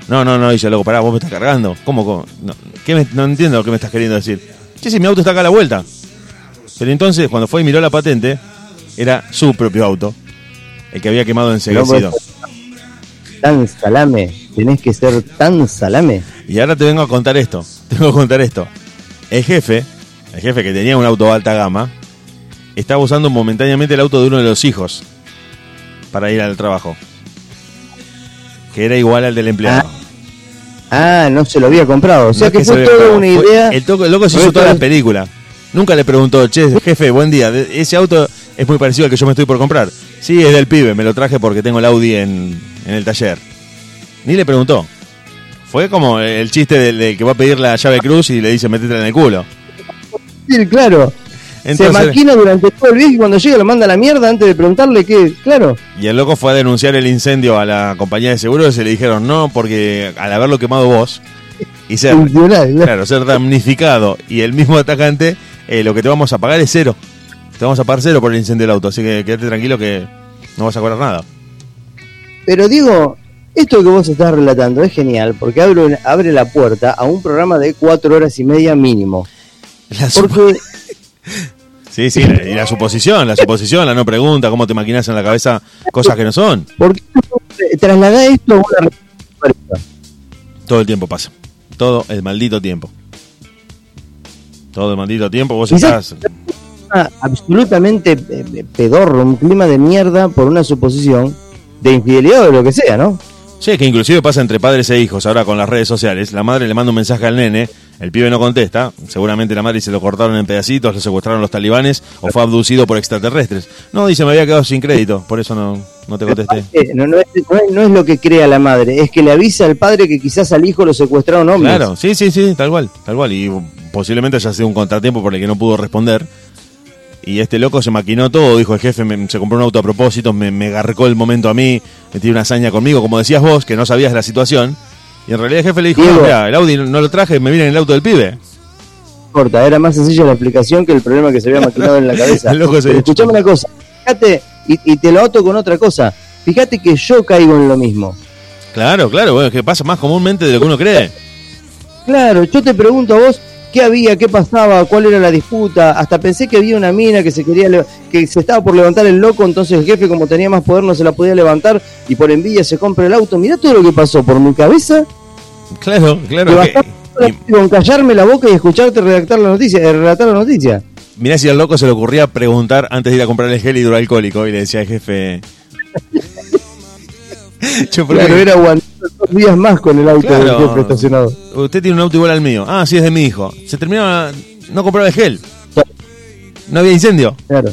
[SPEAKER 2] No, no, no, dice, loco, pará, vos me estás cargando. ¿Cómo? cómo? No, ¿qué me- no entiendo lo que me estás queriendo decir. Sí, sí, mi auto está acá a la vuelta. Pero entonces, cuando fue y miró la patente, era su propio auto. El que había quemado enseguecido.
[SPEAKER 3] Tan salame. Tenés que ser tan salame.
[SPEAKER 2] Y ahora te vengo a contar esto. Te vengo a contar esto. El jefe, el jefe que tenía un auto de alta gama, estaba usando momentáneamente el auto de uno de los hijos para ir al trabajo. Que era igual al del empleado.
[SPEAKER 3] Ah, no se lo había comprado. O sea
[SPEAKER 2] No
[SPEAKER 3] que
[SPEAKER 2] se
[SPEAKER 3] fue toda una idea.
[SPEAKER 2] El, toco- el loco se hizo toda la película. Nunca le preguntó, che, jefe, buen día. Ese auto es muy parecido al que yo me estoy por comprar. Sí, es del pibe, me lo traje porque tengo el Audi en, en el taller. Ni le preguntó. Fue como el chiste del, del que va a pedir la llave cruz y le dice, métetela en el culo.
[SPEAKER 3] Claro.
[SPEAKER 2] Entonces-
[SPEAKER 3] se maquina durante todo el viaje y cuando llega lo manda a la mierda antes de preguntarle qué. Claro.
[SPEAKER 2] Y el loco fue a denunciar el incendio a la compañía de seguros y le dijeron no, porque al haberlo quemado vos y ser, claro, ser damnificado y el mismo atacante, eh, lo que te vamos a pagar es cero. Te vamos a pagar cero por el incendio del auto, así que quédate tranquilo que no vas a cobrar nada.
[SPEAKER 3] Pero digo, esto que vos estás relatando es genial porque abre, abre la puerta a un programa de cuatro horas y media mínimo.
[SPEAKER 2] La
[SPEAKER 3] Porque
[SPEAKER 2] sí, sí, la- y la suposición, la suposición, la no pregunta, cómo te maquinas en la cabeza cosas que no son.
[SPEAKER 3] porque trasladá esto a una.
[SPEAKER 2] Todo el tiempo pasa. Todo el maldito tiempo. Todo el maldito tiempo vos estás...
[SPEAKER 3] Absolutamente eh, pedorro, un clima de mierda por una suposición de infidelidad o de lo que sea, ¿no?
[SPEAKER 2] Sí, que inclusive pasa entre padres e hijos ahora con las redes sociales. La madre le manda un mensaje al nene, el pibe no contesta. Seguramente la madre se lo cortaron en pedacitos, lo secuestraron los talibanes o fue abducido por extraterrestres. No, dice, me había quedado sin crédito, por eso no, no te contesté.
[SPEAKER 3] No, no es, no es- no es lo que crea la madre, es que le avisa al padre que quizás al hijo lo secuestraron hombres.
[SPEAKER 2] Claro, sí, sí, sí, tal cual, tal cual. Y posiblemente haya sido un contratiempo por el que no pudo responder. Y este loco se maquinó todo, dijo el jefe, me- se compró un auto a propósito, me, me garcó el momento a mí, me tiró una hazaña conmigo, como decías vos, que no sabías la situación. Y en realidad el jefe le dijo,
[SPEAKER 3] Diego.
[SPEAKER 2] mira, el Audi no lo traje, me viene en el auto del pibe.
[SPEAKER 3] corta, era más sencilla la explicación que el problema que se había maquinado en la cabeza.
[SPEAKER 2] Loco se
[SPEAKER 3] escuchame una cosa, fíjate, y, y te lo ato con otra cosa, fíjate que yo caigo en lo mismo.
[SPEAKER 2] Claro, claro, bueno, es que pasa más comúnmente de lo que uno cree.
[SPEAKER 3] Claro, yo te pregunto a vos qué había, qué pasaba, cuál era la disputa, hasta pensé que había una mina que se quería que se estaba por levantar el loco, entonces el jefe como tenía más poder no se la podía levantar y por envidia se compra el auto. Mirá todo lo que pasó por mi cabeza,
[SPEAKER 2] Claro, claro. que-
[SPEAKER 3] bastaba
[SPEAKER 2] y
[SPEAKER 3] con callarme la boca y escucharte redactar la noticia, eh, relatar la noticia.
[SPEAKER 2] mirá si al loco se le ocurría preguntar antes de ir a comprar el gel hidroalcohólico y le decía al jefe... Yo, ¿por
[SPEAKER 3] Claro, era dos días más con el auto
[SPEAKER 2] Claro.
[SPEAKER 3] del jefe estacionado.
[SPEAKER 2] Usted tiene un auto igual al mío. Ah, sí, es de mi hijo. Se terminó, no compraba el gel. No había incendio.
[SPEAKER 3] Claro.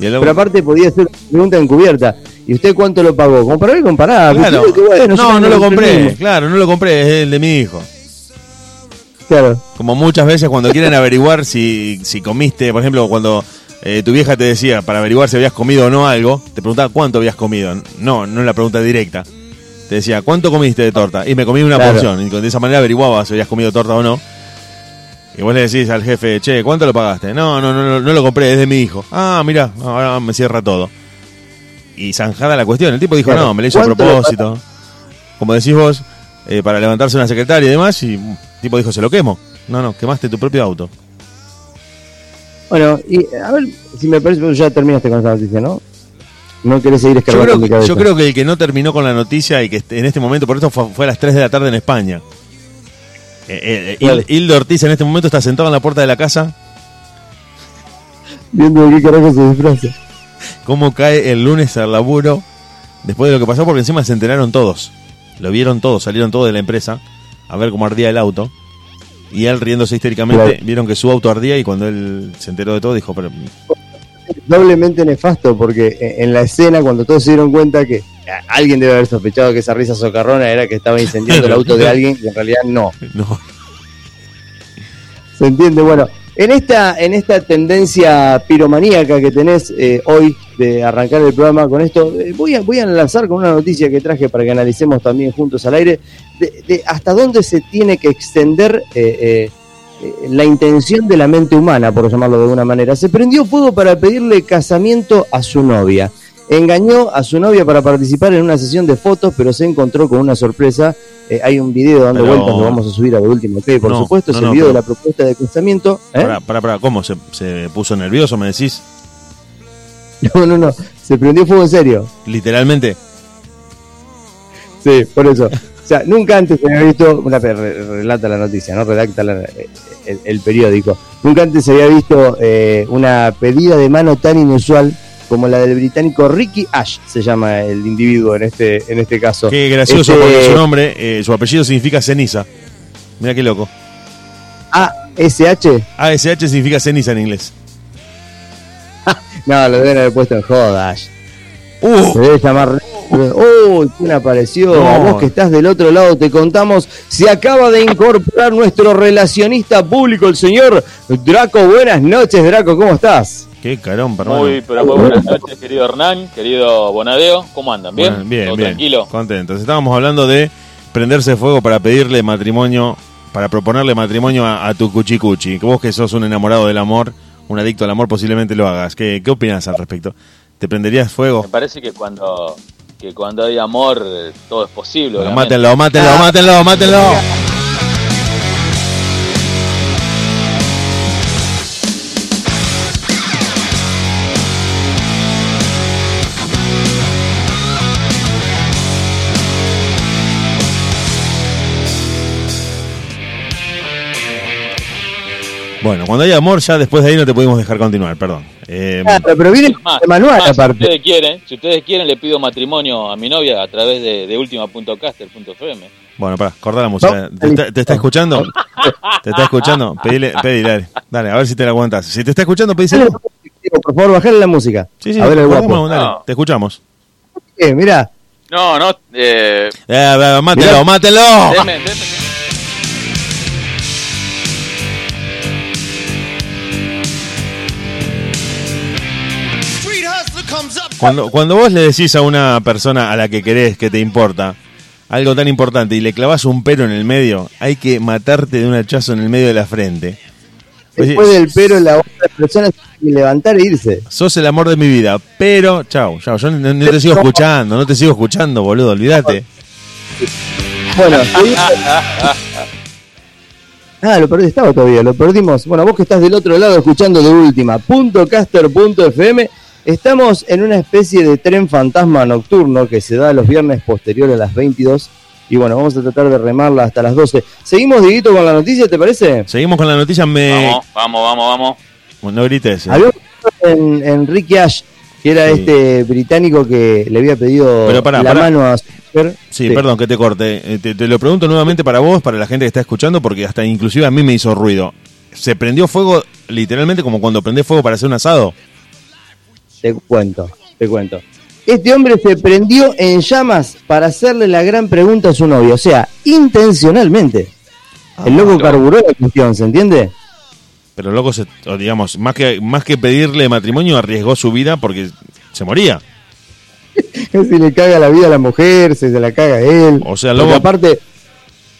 [SPEAKER 3] Pero aparte podía ser una pregunta encubierta. ¿Y usted cuánto lo pagó? Compará y compará.
[SPEAKER 2] Claro.
[SPEAKER 3] Bueno,
[SPEAKER 2] no, no lo
[SPEAKER 3] compré.
[SPEAKER 2] Claro, no lo compré. Es el de mi hijo.
[SPEAKER 3] Claro.
[SPEAKER 2] Como muchas veces cuando quieren averiguar si, si comiste, por ejemplo, cuando eh, tu vieja te decía para averiguar si habías comido o no algo, te preguntaba cuánto habías comido. No, no es la pregunta directa. Te decía, ¿cuánto comiste de torta? Y me comí una
[SPEAKER 3] Claro.
[SPEAKER 2] porción. Y de esa manera averiguaba si habías comido torta o no. Y vos le decís al jefe, che, ¿cuánto lo pagaste? No, no, no, no, no lo compré, es de mi hijo. Ah, mira, ahora me cierra todo. Y zanjada la cuestión. El tipo dijo,
[SPEAKER 3] Claro.
[SPEAKER 2] no, me lo hizo a
[SPEAKER 3] ¿Cuánto lo
[SPEAKER 2] propósito. Como decís vos, eh, para levantarse una secretaria y demás. Y el tipo dijo, se lo quemo. No, no, quemaste tu propio auto.
[SPEAKER 3] Bueno, y a ver si me parece, ya terminaste con esa noticia, ¿no? No querés seguir
[SPEAKER 2] Yo
[SPEAKER 3] escarbando
[SPEAKER 2] creo,
[SPEAKER 3] en mi
[SPEAKER 2] que, yo creo que el que no terminó con la noticia y que en este momento, por esto fue, fue a las 3 de la tarde en España. Eh, eh,
[SPEAKER 3] Claro.
[SPEAKER 2] Hil- Hildo Ortiz en este momento está sentado en la puerta de la casa.
[SPEAKER 3] Viendo de qué carajo se disfraza.
[SPEAKER 2] Cómo cae el lunes al laburo después de lo que pasó, porque encima se enteraron todos. Lo vieron todos, salieron todos de la empresa a ver cómo ardía el auto. Y él riéndose histéricamente,
[SPEAKER 3] Claro.
[SPEAKER 2] vieron que su auto ardía y cuando él se enteró de todo dijo, pero
[SPEAKER 3] Doblemente nefasto, porque eh, en la escena, cuando todos se dieron cuenta que alguien debe haber sospechado que esa risa socarrona era que estaba incendiando el auto de alguien, y en realidad no.
[SPEAKER 2] no,
[SPEAKER 3] ¿Se entiende? Bueno, en esta, en esta tendencia piromaníaca que tenés eh, hoy de arrancar el programa con esto, eh, voy, a, voy a enlazar con una noticia que traje para que analicemos también juntos al aire, de, de hasta dónde se tiene que extender eh, eh, la intención de la mente humana, por llamarlo de alguna manera. Se prendió fuego para pedirle casamiento a su novia. Engañó a su novia para participar en una sesión de fotos, pero se encontró con una sorpresa. Eh, hay un video dando
[SPEAKER 2] Pero-
[SPEAKER 3] vueltas, lo vamos a subir a de último. Ok, por
[SPEAKER 2] No,
[SPEAKER 3] supuesto,
[SPEAKER 2] no,
[SPEAKER 3] es el video
[SPEAKER 2] pero-
[SPEAKER 3] de la propuesta de casamiento. ¿eh?
[SPEAKER 2] para, para, para, ¿cómo? ¿Se, ¿Se puso nervioso, me decís?
[SPEAKER 3] No, no, no. Se prendió fuego en serio.
[SPEAKER 2] Literalmente.
[SPEAKER 3] Sí, por eso. O sea, nunca antes se había visto, una relata la noticia, ¿no? Redacta la- el, el periódico. Nunca antes se había visto eh, una pedida de mano tan inusual como la del británico Ricky Ash, se llama el individuo en este, en este caso.
[SPEAKER 2] Qué gracioso,
[SPEAKER 3] Este-
[SPEAKER 2] porque su nombre, eh, su apellido significa ceniza. Mira qué loco.
[SPEAKER 3] ASH,
[SPEAKER 2] ASH significa ceniza en inglés.
[SPEAKER 3] no, lo deben haber puesto en joda, Ash.
[SPEAKER 2] Uh,
[SPEAKER 3] Se debe llamar. Uy, ¿quién apareció?
[SPEAKER 2] No.
[SPEAKER 3] Vos que estás del otro lado, te contamos. Se acaba de incorporar nuestro relacionista público, el señor Draco. Buenas noches, Draco, ¿cómo estás?
[SPEAKER 2] Qué carón, hermano.
[SPEAKER 5] Muy, pero muy buenas noches, querido Hernán, querido Bonadeo. ¿Cómo andan? ¿Bien?
[SPEAKER 2] Bueno, bien,
[SPEAKER 5] ¿Todo
[SPEAKER 2] bien.
[SPEAKER 5] tranquilo?
[SPEAKER 2] Contentos. Estábamos hablando de prenderse fuego para pedirle matrimonio, para proponerle matrimonio a, a tu cuchicuchi. Que vos que sos un enamorado del amor, un adicto al amor, posiblemente lo hagas. ¿Qué, qué opinas al respecto? ¿Te prenderías fuego?
[SPEAKER 5] Me parece que cuando, que cuando hay amor, todo es posible.
[SPEAKER 2] Bueno, mátenlo, mátenlo, mátenlo, mátenlo. Bueno, cuando hay amor, ya después de ahí no te pudimos dejar continuar, perdón. Eh,
[SPEAKER 3] Claro, pero viene
[SPEAKER 5] más,
[SPEAKER 3] de manual
[SPEAKER 5] más, Si
[SPEAKER 3] aparte.
[SPEAKER 5] ustedes quieren, si ustedes quieren, le pido matrimonio a mi novia a través de, de ultima.caster.fm.
[SPEAKER 2] bueno, pará, corta la música.
[SPEAKER 3] No,
[SPEAKER 2] ¿Te, está- te está escuchando? ¿Te está escuchando? Pedile, pedile, dale. Dale, a ver si te la aguantas. Si te está escuchando, pedíselo.
[SPEAKER 3] Por favor, bajale la música.
[SPEAKER 2] Sí, sí,
[SPEAKER 3] a ver el guapo.
[SPEAKER 2] dale,
[SPEAKER 5] No.
[SPEAKER 2] te escuchamos.
[SPEAKER 3] Eh, mirá,
[SPEAKER 5] No, no, eh,
[SPEAKER 2] Eh, mátelo, mátelo.
[SPEAKER 5] deme- deme-
[SPEAKER 2] Cuando, cuando vos le decís a una persona a la que querés, que te importa, algo tan importante y le clavas un pero en el medio, hay que matarte de un hachazo en el medio de la frente.
[SPEAKER 3] Después del pero la otra persona tiene que levantar e irse.
[SPEAKER 2] Sos el amor de mi vida, pero, chau, chau, yo no, no te sigo escuchando, no te sigo escuchando, boludo, olvídate.
[SPEAKER 3] Bueno. Ah, lo perdí, estaba todavía, lo perdimos. Bueno, vos que estás del otro lado escuchando de última, punto caster punto FM, estamos en una especie de tren fantasma nocturno que se da los viernes posteriores a las 22 y bueno, vamos a tratar de remarla hasta las 12. Seguimos, Dieguito, con la noticia, ¿te parece?
[SPEAKER 2] Seguimos con la noticia, me...
[SPEAKER 5] Vamos, vamos, vamos, vamos.
[SPEAKER 2] Bueno, no grites. eh.
[SPEAKER 3] Hablado en, en Ricky Ash, que era
[SPEAKER 2] Sí.
[SPEAKER 3] este británico que le había pedido
[SPEAKER 2] Pero pará,
[SPEAKER 3] la
[SPEAKER 2] pará.
[SPEAKER 3] mano a.
[SPEAKER 2] Sí, perdón que te corte. Eh, Te, te lo pregunto nuevamente para vos, para la gente que está escuchando, porque hasta inclusive a mí me hizo ruido. ¿Se prendió fuego literalmente como cuando prendés fuego para hacer un asado?
[SPEAKER 3] Te cuento, te cuento. Este hombre se prendió en llamas para hacerle la gran pregunta a su novia, o sea, intencionalmente. El loco
[SPEAKER 5] claro.
[SPEAKER 3] carburó la cuestión, ¿se entiende?
[SPEAKER 2] Pero loco, se, digamos, más que, más que pedirle matrimonio, arriesgó su vida porque se moría.
[SPEAKER 3] si le caga la vida a la mujer, se la caga a él.
[SPEAKER 2] O sea,
[SPEAKER 3] Porque
[SPEAKER 2] loco-
[SPEAKER 3] aparte,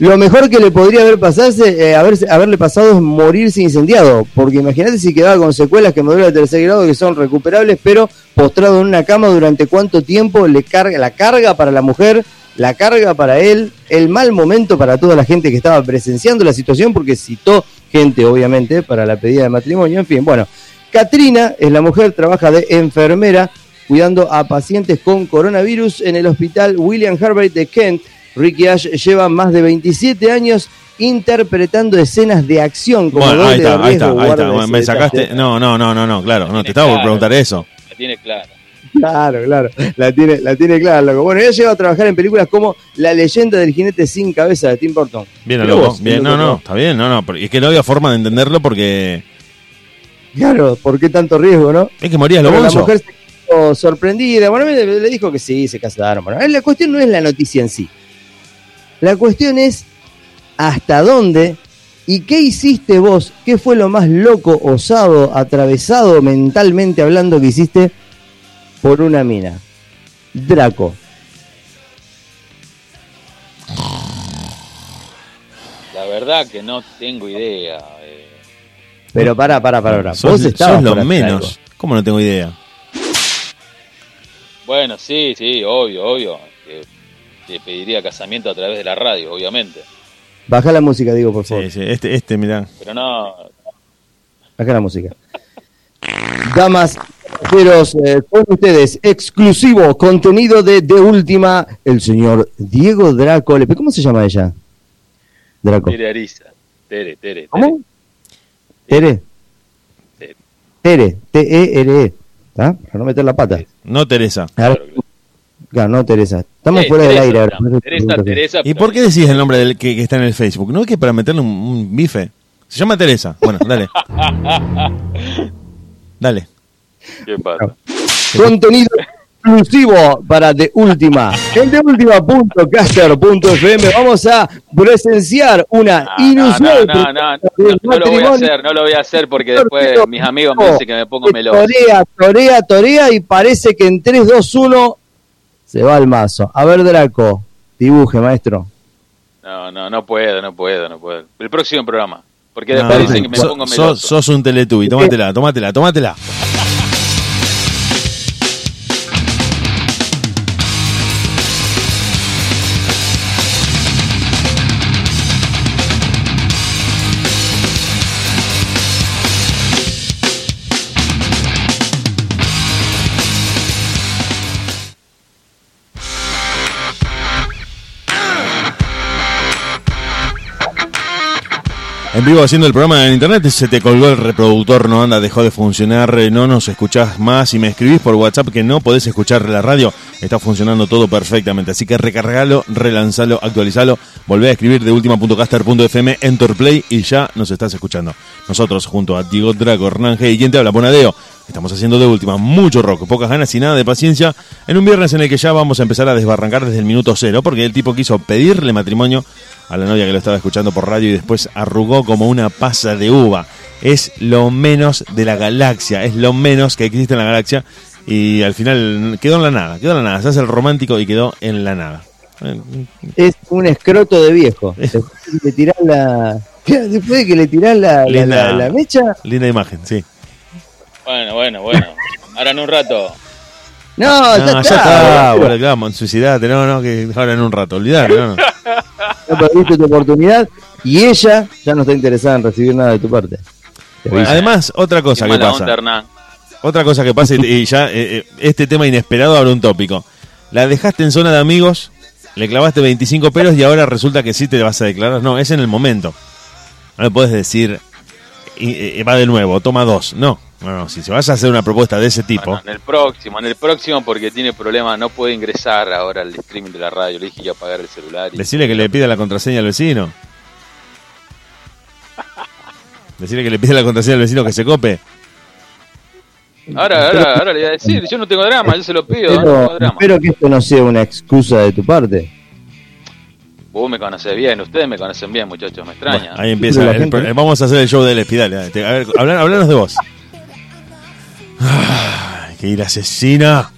[SPEAKER 3] lo mejor que le podría haber pasado, eh, haberle pasado es morirse incendiado. Porque imagínate si quedaba con secuelas que de tercer grado que son recuperables, pero postrado en una cama durante cuánto tiempo le carga la carga para la mujer, la carga para él, el mal momento para toda la gente que estaba presenciando la situación, porque citó gente, obviamente, para la pedida de matrimonio. En fin, bueno, Katrina es la mujer, trabaja de enfermera cuidando a pacientes con coronavirus en el hospital William Harvey de Kent. Ricky Ash lleva más de 27 años interpretando escenas de acción como
[SPEAKER 2] Bueno, ahí
[SPEAKER 3] doble de
[SPEAKER 2] está, ahí está,
[SPEAKER 3] riesgo,
[SPEAKER 2] ahí está. me
[SPEAKER 3] detalle.
[SPEAKER 2] sacaste. No, no, no, no, no, claro. No, te estaba por preguntar eso.
[SPEAKER 5] La tiene clara.
[SPEAKER 3] Claro, claro, la tiene, la tiene clara, loco. Bueno, ella llega a trabajar en películas como La leyenda del jinete sin cabeza de Tim Burton.
[SPEAKER 2] Bien, loco.
[SPEAKER 3] vos,
[SPEAKER 2] Bien, no,
[SPEAKER 3] loco,
[SPEAKER 2] no, está bien, no, no. porque Es que no había forma de entenderlo porque.
[SPEAKER 3] Claro, ¿por qué tanto riesgo, no?
[SPEAKER 2] Es que morías lo
[SPEAKER 3] Pero la mujer se quedó sorprendida. Bueno, le dijo que sí, se casaron. Bueno, la cuestión no es la noticia en sí. La cuestión es hasta dónde y qué hiciste vos. ¿Qué fue lo más loco, osado, atravesado mentalmente hablando que hiciste por una mina? Draco.
[SPEAKER 5] La verdad que no tengo idea. eh.
[SPEAKER 3] Pero pará, pará, pará. pará.
[SPEAKER 2] Sos,
[SPEAKER 3] Vos estabas
[SPEAKER 2] sos lo menos.
[SPEAKER 3] algo.
[SPEAKER 2] ¿Cómo no tengo idea?
[SPEAKER 5] Bueno, sí, sí, obvio, obvio. Te pediría casamiento a través de la radio, obviamente.
[SPEAKER 3] Baja la música, digo, por favor.
[SPEAKER 2] Sí, sí, este, este, mirá.
[SPEAKER 5] Pero no,
[SPEAKER 3] Baja la música. Damas, caballeros, eh, con ustedes, exclusivo contenido de De Última, el señor Diego Draco. ¿Cómo se llama ella? Draco.
[SPEAKER 5] Tere Ariza. Tere, Tere.
[SPEAKER 3] ¿Cómo? Tere.
[SPEAKER 5] Tere.
[SPEAKER 3] Tere. T-E-R-E. ¿Ah? Para no meter la pata.
[SPEAKER 2] No, Teresa.
[SPEAKER 3] Ahora- No, Teresa. Estamos
[SPEAKER 5] Eh,
[SPEAKER 3] fuera del aire ahora.
[SPEAKER 5] Teresa, Teresa.
[SPEAKER 2] ¿Y por qué decís el nombre del que, que está en el Facebook? ¿No es que para meterle un, un bife? Se llama Teresa. Bueno, dale. Dale.
[SPEAKER 5] ¿Qué pasa?
[SPEAKER 3] Contenido exclusivo para De Última. En deultima.caster.fm vamos a presenciar una
[SPEAKER 5] No, no,
[SPEAKER 3] inusual
[SPEAKER 5] no, no, no, no, no lo voy a hacer, no lo voy a hacer porque después mis amigos me dicen que me pongo meloso.
[SPEAKER 3] Torea, torea, torea y parece que en 3, 2, 1 se va al mazo. A ver, Draco, dibuje, maestro.
[SPEAKER 5] No, no, no puedo, no puedo, no puedo. El próximo programa. Porque
[SPEAKER 2] No,
[SPEAKER 5] después dicen que me
[SPEAKER 2] so-
[SPEAKER 5] pongo meloso.
[SPEAKER 2] sos un teletubi, tómatela, tómatela, tómatela. En vivo haciendo el programa en internet, se te colgó el reproductor, no anda, dejó de funcionar, eh, no nos escuchás más y me escribís por WhatsApp que no podés escuchar la radio, está funcionando todo perfectamente, así que recargalo, relanzalo, actualizalo, volvé a escribir de última.caster.fm, enter play y ya nos estás escuchando. Nosotros junto a Diego Draco, Hernán G y quien te habla, Bonadeo, estamos haciendo de última mucho rock, pocas ganas y nada de paciencia en un viernes en el que ya vamos a empezar a desbarrancar desde el minuto cero, porque el tipo quiso pedirle matrimonio a la novia que lo estaba escuchando por radio y después arrugó como una pasa de uva. Es lo menos de la galaxia, es lo menos que existe en la galaxia y al final quedó en la nada, quedó en la nada. Se hace el romántico y quedó en la nada.
[SPEAKER 3] Es un escroto de viejo. Después de que le tirás la. Después de que le tirás la,
[SPEAKER 2] Linda.
[SPEAKER 3] la- la mecha.
[SPEAKER 2] Linda imagen, sí.
[SPEAKER 5] Bueno, bueno, bueno. Ahora en un rato.
[SPEAKER 3] No,
[SPEAKER 2] No,
[SPEAKER 3] ya,
[SPEAKER 2] ya
[SPEAKER 3] está.
[SPEAKER 2] bueno, claro, suicidate, no, no, que ahora en un rato, olvidate, no, no.
[SPEAKER 3] Ya perdiste tu oportunidad y ella ya no está interesada en recibir nada de tu parte.
[SPEAKER 5] Bueno.
[SPEAKER 2] Además, otra cosa
[SPEAKER 5] Qué
[SPEAKER 2] que pasa.
[SPEAKER 5] onda.
[SPEAKER 2] Otra cosa que pasa, y, y ya eh, eh, este tema inesperado abre un tópico. La dejaste en zona de amigos, le clavaste 25 pelos y ahora resulta que sí te vas a declarar. No, es en el momento. No le puedes decir, y, eh, va de nuevo, toma dos. No, no, no, si se vas a hacer una propuesta de ese tipo,
[SPEAKER 5] Bueno, en el próximo, en el próximo porque tiene problemas, no puede ingresar ahora al streaming de la radio. Le dije que iba a apagar el celular. Y...
[SPEAKER 2] decirle que le pida la contraseña al vecino. Decirle que le pida la contraseña al vecino que se cope.
[SPEAKER 5] Ahora, ahora, ahora le voy a decir, yo no tengo drama, yo se lo pido, no
[SPEAKER 3] Espero,
[SPEAKER 5] tengo drama.
[SPEAKER 3] espero que esto no sea una excusa de tu parte.
[SPEAKER 5] Vos me conocés bien, ustedes me conocen bien, muchachos, me extraña.
[SPEAKER 2] Bueno, ahí empieza. El
[SPEAKER 3] gente-
[SPEAKER 2] eh, vamos a hacer el show del Espi, dale, dale. Te- A ver, hablan- hablanos de vos. Ay, que ir asesina.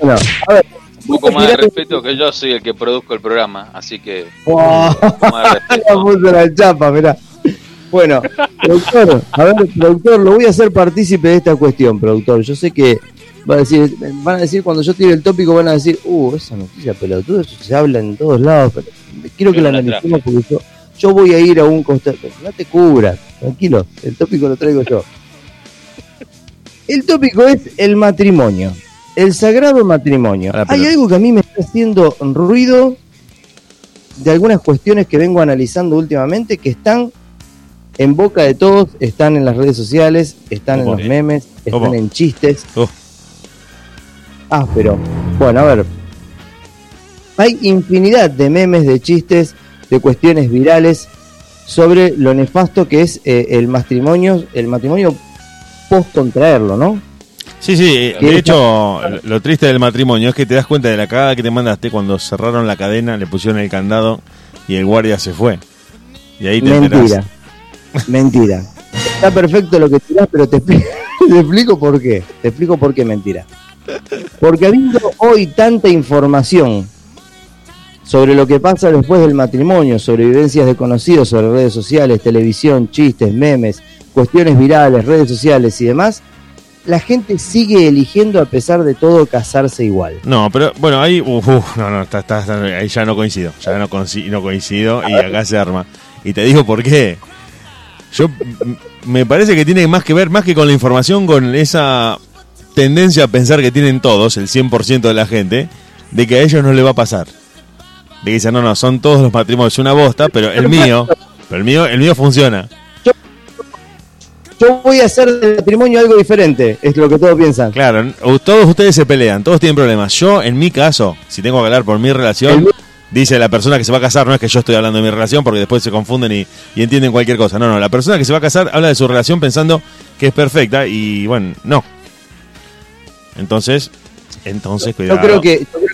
[SPEAKER 3] Bueno, a ver.
[SPEAKER 5] Un poco más de respeto que yo soy el que produzco el programa, así que
[SPEAKER 3] Wow.
[SPEAKER 5] un poco más de
[SPEAKER 3] Ya
[SPEAKER 5] respeto.
[SPEAKER 3] puso la chapa, mirá. Bueno, productor, a ver, productor, lo voy a hacer partícipe de esta cuestión, productor. Yo sé que va a decir, van a decir cuando yo tire el tópico, van a decir, uh, esa noticia pelotuda, eso se habla en todos lados, pero quiero que
[SPEAKER 5] Yo
[SPEAKER 3] la
[SPEAKER 5] la
[SPEAKER 3] analicemos porque yo, yo voy a ir a un costado. No te cubras, tranquilo, el tópico lo traigo yo. El tópico es el matrimonio, el sagrado matrimonio.
[SPEAKER 2] A la
[SPEAKER 3] Hay algo que a mí me está haciendo ruido de algunas cuestiones que vengo analizando últimamente que están en boca de todos, están en las redes sociales, están en los memes, están
[SPEAKER 2] ¿Cómo?
[SPEAKER 3] en chistes.
[SPEAKER 2] Oh,
[SPEAKER 3] Ah, pero bueno, a ver. Hay infinidad de memes, de chistes, de cuestiones virales sobre lo nefasto que es eh, el matrimonio, el matrimonio post contraerlo, ¿no?
[SPEAKER 2] Sí, sí, de hecho, lo- triste del matrimonio es que te das cuenta de la cagada que te mandaste cuando cerraron la cadena, le pusieron el candado y el guardia se fue. Y ahí te
[SPEAKER 3] Mentira.
[SPEAKER 2] enterás.
[SPEAKER 3] Mentira. Está perfecto lo que tirás, pero te te explico por qué. Te explico por qué mentira. Porque habiendo hoy tanta información sobre lo que pasa después del matrimonio, sobre vivencias de conocidos, sobre redes sociales, televisión, chistes, memes, cuestiones virales, redes sociales y demás, la gente sigue eligiendo a pesar de todo casarse igual.
[SPEAKER 2] No, pero bueno, ahí, uf, uf, no, no, está, está- está- ahí ya no coincido, ya no, conci- no coincido y acá se arma. Y te digo por qué. Yo me parece que tiene más que ver, más que con la información, con esa tendencia a pensar que tienen todos, el 100% de la gente, de que a ellos no le va a pasar. De que dicen, no, no, son todos los matrimonios una bosta, pero el mío, pero el mío, el mío funciona.
[SPEAKER 3] Yo voy a hacer del matrimonio algo diferente, es lo que todos piensan.
[SPEAKER 2] Claro, todos ustedes se pelean, todos tienen problemas. Yo, en mi caso, si tengo que hablar por mi relación,
[SPEAKER 3] El-
[SPEAKER 2] dice la persona que se va a casar, no es que yo estoy hablando de mi relación porque después se confunden y, y entienden cualquier cosa. No, no, la persona que se va a casar habla de su relación pensando que es perfecta y bueno, no. Entonces, entonces, cuidado.
[SPEAKER 3] Yo creo que, yo creo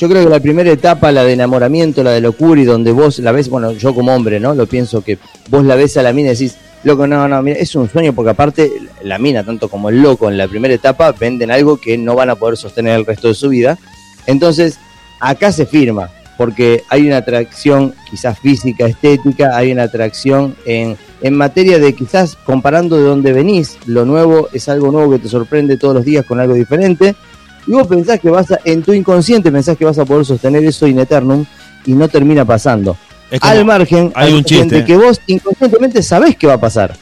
[SPEAKER 3] yo creo que la primera etapa, la de enamoramiento, la de locura, y donde vos la ves, bueno, yo como hombre, ¿no? Lo pienso que vos la ves a la mina y decís, loco, no, no, mira, es un sueño, porque aparte la mina, tanto como el loco en la primera etapa, venden algo que no van a poder sostener el resto de su vida. Entonces, acá se firma, porque hay una atracción quizás física, estética, hay una atracción en, en materia de quizás comparando de dónde venís, lo nuevo es algo nuevo que te sorprende todos los días con algo diferente, y vos pensás que vas a, en tu inconsciente pensás que vas a poder sostener eso in eternum y no termina pasando.
[SPEAKER 2] Es como-
[SPEAKER 3] Al margen,
[SPEAKER 2] hay un
[SPEAKER 3] de
[SPEAKER 2] chiste.
[SPEAKER 3] que vos inconscientemente sabés que va a pasar.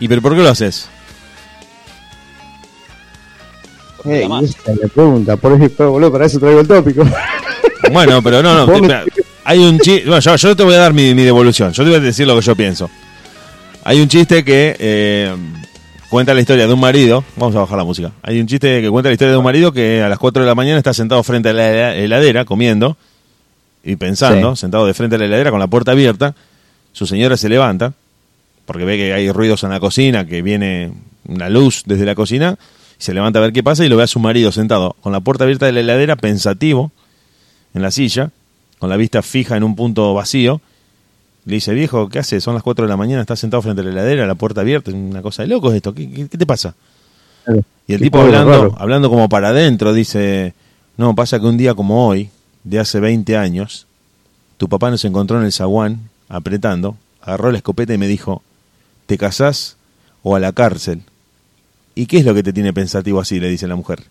[SPEAKER 2] ¿Y pero por qué lo haces?
[SPEAKER 5] Porque
[SPEAKER 3] Ey,
[SPEAKER 5] la más.
[SPEAKER 3] esa es la pregunta, por eso, boludo, para eso traigo el tópico.
[SPEAKER 2] Bueno, pero no, no. Hay un chiste. Bueno, yo, yo te voy a dar mi, mi devolución. Yo te voy a decir lo que yo pienso. Hay un chiste que eh, cuenta la historia de un marido. Vamos a bajar la música. Hay un chiste que cuenta la historia de un marido que a las 4 de la mañana está sentado frente a la heladera comiendo y pensando,
[SPEAKER 3] Sí.
[SPEAKER 2] sentado de frente a la heladera con la puerta abierta. Su señora se levanta porque ve que hay ruidos en la cocina, que viene una luz desde la cocina. y Se levanta a ver qué pasa y lo ve a su marido sentado con la puerta abierta de la heladera, pensativo, en la silla, con la vista fija en un punto vacío. Le dice, viejo, ¿qué haces? Son las 4 de la mañana, estás sentado frente a la heladera, la puerta abierta, es una cosa de loco esto, ¿qué, qué- qué te pasa? Y el tipo hablando,
[SPEAKER 3] raro.
[SPEAKER 2] hablando como para adentro, dice, no, pasa que un día como hoy, de hace 20 años, tu papá nos encontró en el zaguán, apretando, agarró la escopeta y me dijo, ¿te casás o a la cárcel? ¿Y qué es lo que te tiene pensativo así? le dice la mujer.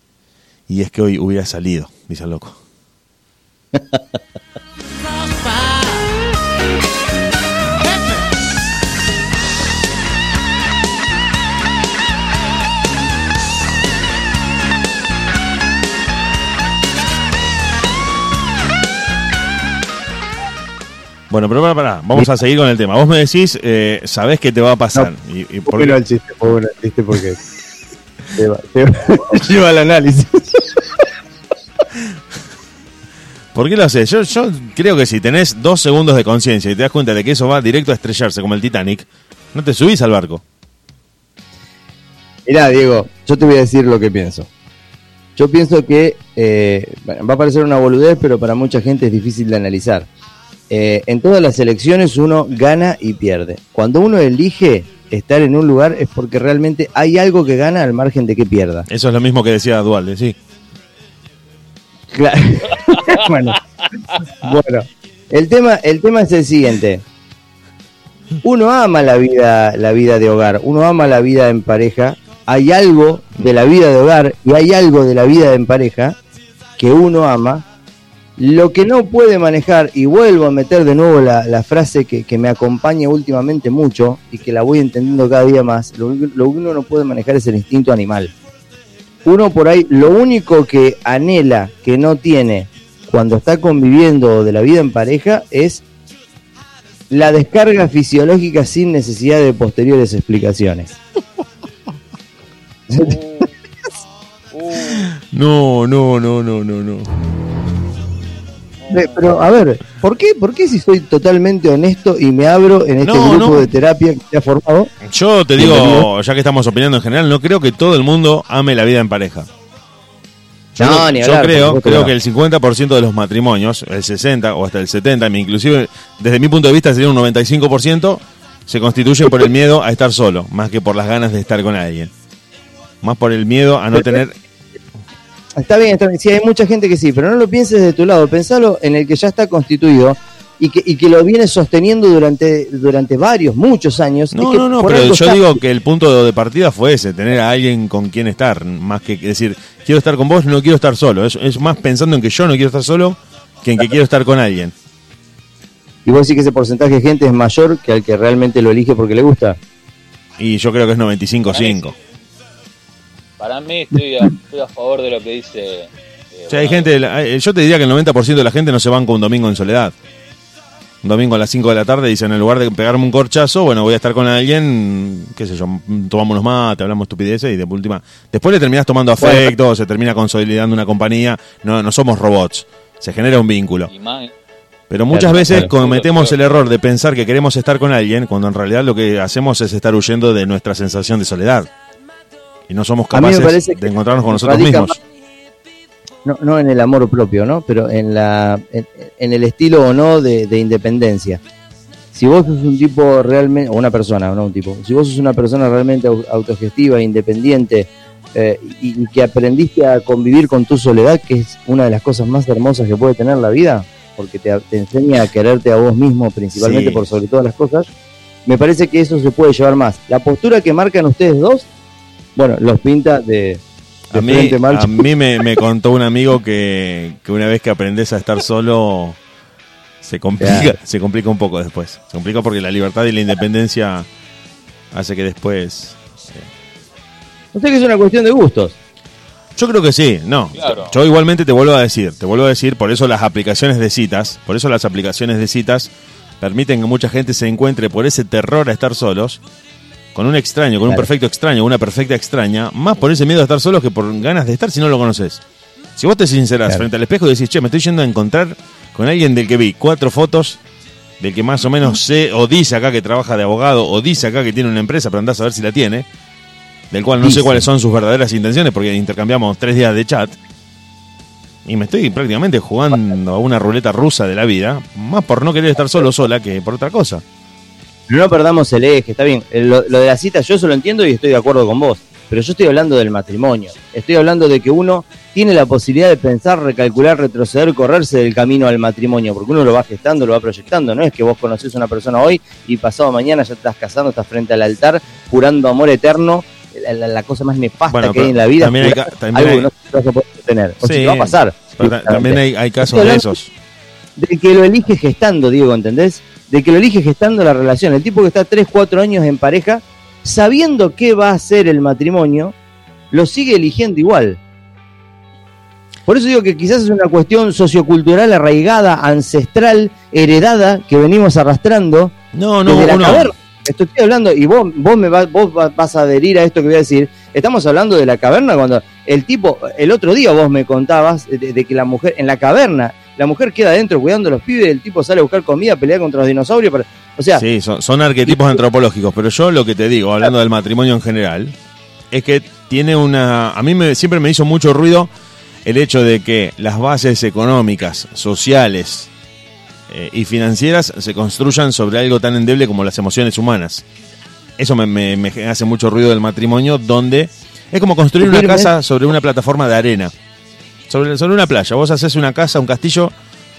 [SPEAKER 2] Y es que hoy hubiera salido, dice el loco. Bueno, pero para, para, vamos a seguir con el tema. Vos me decís, eh, sabés qué te va a pasar. y, y por qué-
[SPEAKER 3] el chiste, bueno el chiste porque lleva, lleva, lleva al análisis.
[SPEAKER 2] ¿Por qué lo haces? Yo, yo creo que si tenés dos segundos de conciencia y te das cuenta de que eso va directo a estrellarse como el Titanic, no te subís al barco.
[SPEAKER 3] Mirá, Diego, yo te voy a decir lo que pienso. Yo pienso que eh, va a parecer una boludez, pero para mucha gente es difícil de analizar. Eh, en todas las elecciones uno gana y pierde. Cuando uno elige estar en un lugar es porque realmente hay algo que gana al margen de que pierda.
[SPEAKER 2] Eso es lo mismo que decía Dualde, sí.
[SPEAKER 3] Claro. bueno, bueno, el tema, el tema es el siguiente. Uno ama la vida, la vida de hogar, uno ama la vida en pareja. Hay algo de la vida de hogar y hay algo de la vida en pareja que uno ama. Lo que no puede manejar, y vuelvo a meter de nuevo la, frase que, que me acompaña últimamente mucho y que la voy entendiendo cada día más, lo, lo que uno no puede manejar es el instinto animal uno por ahí, lo único que anhela, que no tiene cuando está conviviendo de la vida en pareja es la descarga fisiológica sin necesidad de posteriores explicaciones.
[SPEAKER 2] No, no, no, no, no, no.
[SPEAKER 3] Eh, Pero a ver, ¿por qué, ¿por qué si soy totalmente honesto y me abro en este
[SPEAKER 2] No,
[SPEAKER 3] grupo
[SPEAKER 2] no.
[SPEAKER 3] de terapia que se ha formado?
[SPEAKER 2] Yo te digo, ya que estamos opinando en general, no creo que todo el mundo ame la vida en pareja. Yo,
[SPEAKER 3] No,
[SPEAKER 2] creo-
[SPEAKER 3] ni
[SPEAKER 2] yo
[SPEAKER 3] hablar, por
[SPEAKER 2] creo, creo
[SPEAKER 3] que
[SPEAKER 2] que el 50% de los matrimonios, el 60 o hasta el 70, inclusive desde mi punto de vista sería un 95%, se constituyen por el miedo a estar solo, más que por las ganas de estar con alguien. Más por el miedo a no tener...
[SPEAKER 3] Está bien, está bien. Sí, hay mucha gente que sí, pero no lo pienses de tu lado. Pensalo en el que ya está constituido y que, y que lo viene sosteniendo durante, durante varios, muchos años.
[SPEAKER 2] No,
[SPEAKER 3] Es que
[SPEAKER 2] no, no, pero yo
[SPEAKER 3] está-
[SPEAKER 2] digo que el punto de partida fue ese, tener a alguien con quien estar, más que decir, quiero estar con vos, no quiero estar solo. Es, es más pensando en que yo no quiero estar solo que en que quiero estar con alguien.
[SPEAKER 3] Y vos decís que ese porcentaje de gente es mayor que al que realmente lo elige porque le gusta.
[SPEAKER 2] Y yo creo que es 95-5.
[SPEAKER 5] Para mí estoy a, estoy a favor de lo que dice. eh,
[SPEAKER 2] O sea, hay gente, hay- yo te diría que el 90% de la gente no se banca un domingo en soledad. Un domingo a las 5 de la tarde dicen, en lugar de pegarme un corchazo, bueno, voy a estar con alguien, qué sé yo, tomamos unos mates, hablamos estupideces y de última... Después le terminás tomando afecto, se termina consolidando una compañía, no, no somos robots, se genera un vínculo.
[SPEAKER 5] y más-
[SPEAKER 2] Pero muchas
[SPEAKER 3] Claro,
[SPEAKER 2] veces
[SPEAKER 3] claro.
[SPEAKER 2] cometemos el error de pensar que queremos estar con alguien cuando en realidad lo que hacemos es estar huyendo de nuestra sensación de soledad. Y no somos capaces de encontrarnos con nosotros mismos.
[SPEAKER 3] no, no en el amor propio, ¿no? Pero en, la, en, en el estilo o no de, de independencia. Si vos sos un tipo realmente, o una persona, no un tipo, si vos sos una persona realmente au- autogestiva, independiente, eh, y, y que aprendiste a convivir con tu soledad, que es una de las cosas más hermosas que puede tener la vida, porque te, te enseña a quererte a vos mismo, principalmente
[SPEAKER 2] Sí.
[SPEAKER 3] por sobre todas las cosas, me parece que eso se puede llevar más. La postura que marcan ustedes dos, bueno, los pinta de, de
[SPEAKER 2] A mí,
[SPEAKER 3] frente mal.
[SPEAKER 2] a mí me, me contó un amigo que, que una vez que aprendes a estar solo, se complica,
[SPEAKER 3] Claro.
[SPEAKER 2] se complica un poco después. Se complica porque la libertad y la independencia hace que después...
[SPEAKER 3] No sé que es una cuestión de gustos.
[SPEAKER 2] Yo creo que sí, no.
[SPEAKER 5] Claro.
[SPEAKER 2] Yo igualmente te vuelvo a decir, te vuelvo a decir, por eso las aplicaciones de citas, por eso las aplicaciones de citas permiten que mucha gente se encuentre por ese terror a estar solos, con un extraño, con un perfecto extraño, una perfecta extraña, más por ese miedo a estar solos que por ganas de estar si no lo conoces. Si vos te sincerás
[SPEAKER 3] Claro.
[SPEAKER 2] frente al espejo y decís, che, me estoy yendo a encontrar con alguien del que vi cuatro fotos, del que más o menos sé, o dice acá que trabaja de abogado, o dice acá que tiene una empresa, pero andás a ver si la tiene, del cual no sé cuáles son sus verdaderas intenciones porque intercambiamos tres días de chat. Y me estoy prácticamente jugando a una ruleta rusa de la vida, más por no querer estar solo sola que por otra cosa.
[SPEAKER 3] No perdamos el eje, está bien. Eh, Lo, lo de la cita yo eso lo entiendo y estoy de acuerdo con vos. Pero yo estoy hablando del matrimonio. Estoy hablando de que uno tiene la posibilidad de pensar, recalcular, retroceder, correrse del camino al matrimonio. Porque uno lo va gestando, lo va proyectando. No es que vos conocés a una persona hoy y pasado mañana ya te estás casando, estás frente al altar, jurando amor eterno. La, la- la cosa más nefasta
[SPEAKER 2] Bueno,
[SPEAKER 3] que hay en la vida.
[SPEAKER 2] también hay también
[SPEAKER 3] algo
[SPEAKER 2] hay-
[SPEAKER 3] que no se vas a poder tener. O
[SPEAKER 2] Sí.
[SPEAKER 3] si va a pasar.
[SPEAKER 2] Pero también hay, hay casos de esos.
[SPEAKER 3] del que lo elige gestando, Diego, ¿entendés? De que lo elige gestando la relación. El tipo que está 3, 4 años en pareja, sabiendo qué va a ser el matrimonio, lo sigue eligiendo igual. Por eso digo que quizás es una cuestión sociocultural arraigada, ancestral, heredada, que venimos arrastrando
[SPEAKER 2] No, no,
[SPEAKER 3] desde la caverna. Esto estoy hablando, y vos, vos, me vas, vos va- vas a adherir a esto que voy a decir. Estamos hablando de la caverna cuando el tipo, el otro día vos me contabas de, de que la mujer, en la caverna, la mujer queda adentro cuidando a los pibes, el tipo sale a buscar comida, pelea contra los dinosaurios. para- o sea,
[SPEAKER 2] Sí, son, son arquetipos antropológicos, pero yo lo que te digo, hablando del matrimonio en general, es que tiene una... A mí me, siempre me hizo mucho ruido el hecho de que las bases económicas, sociales eh, y financieras se construyan sobre algo tan endeble como las emociones humanas. Eso me, me- me hace mucho ruido del matrimonio, donde es como construir una casa sobre una plataforma de arena, sobre, sobre una playa. Vos haces una casa, un castillo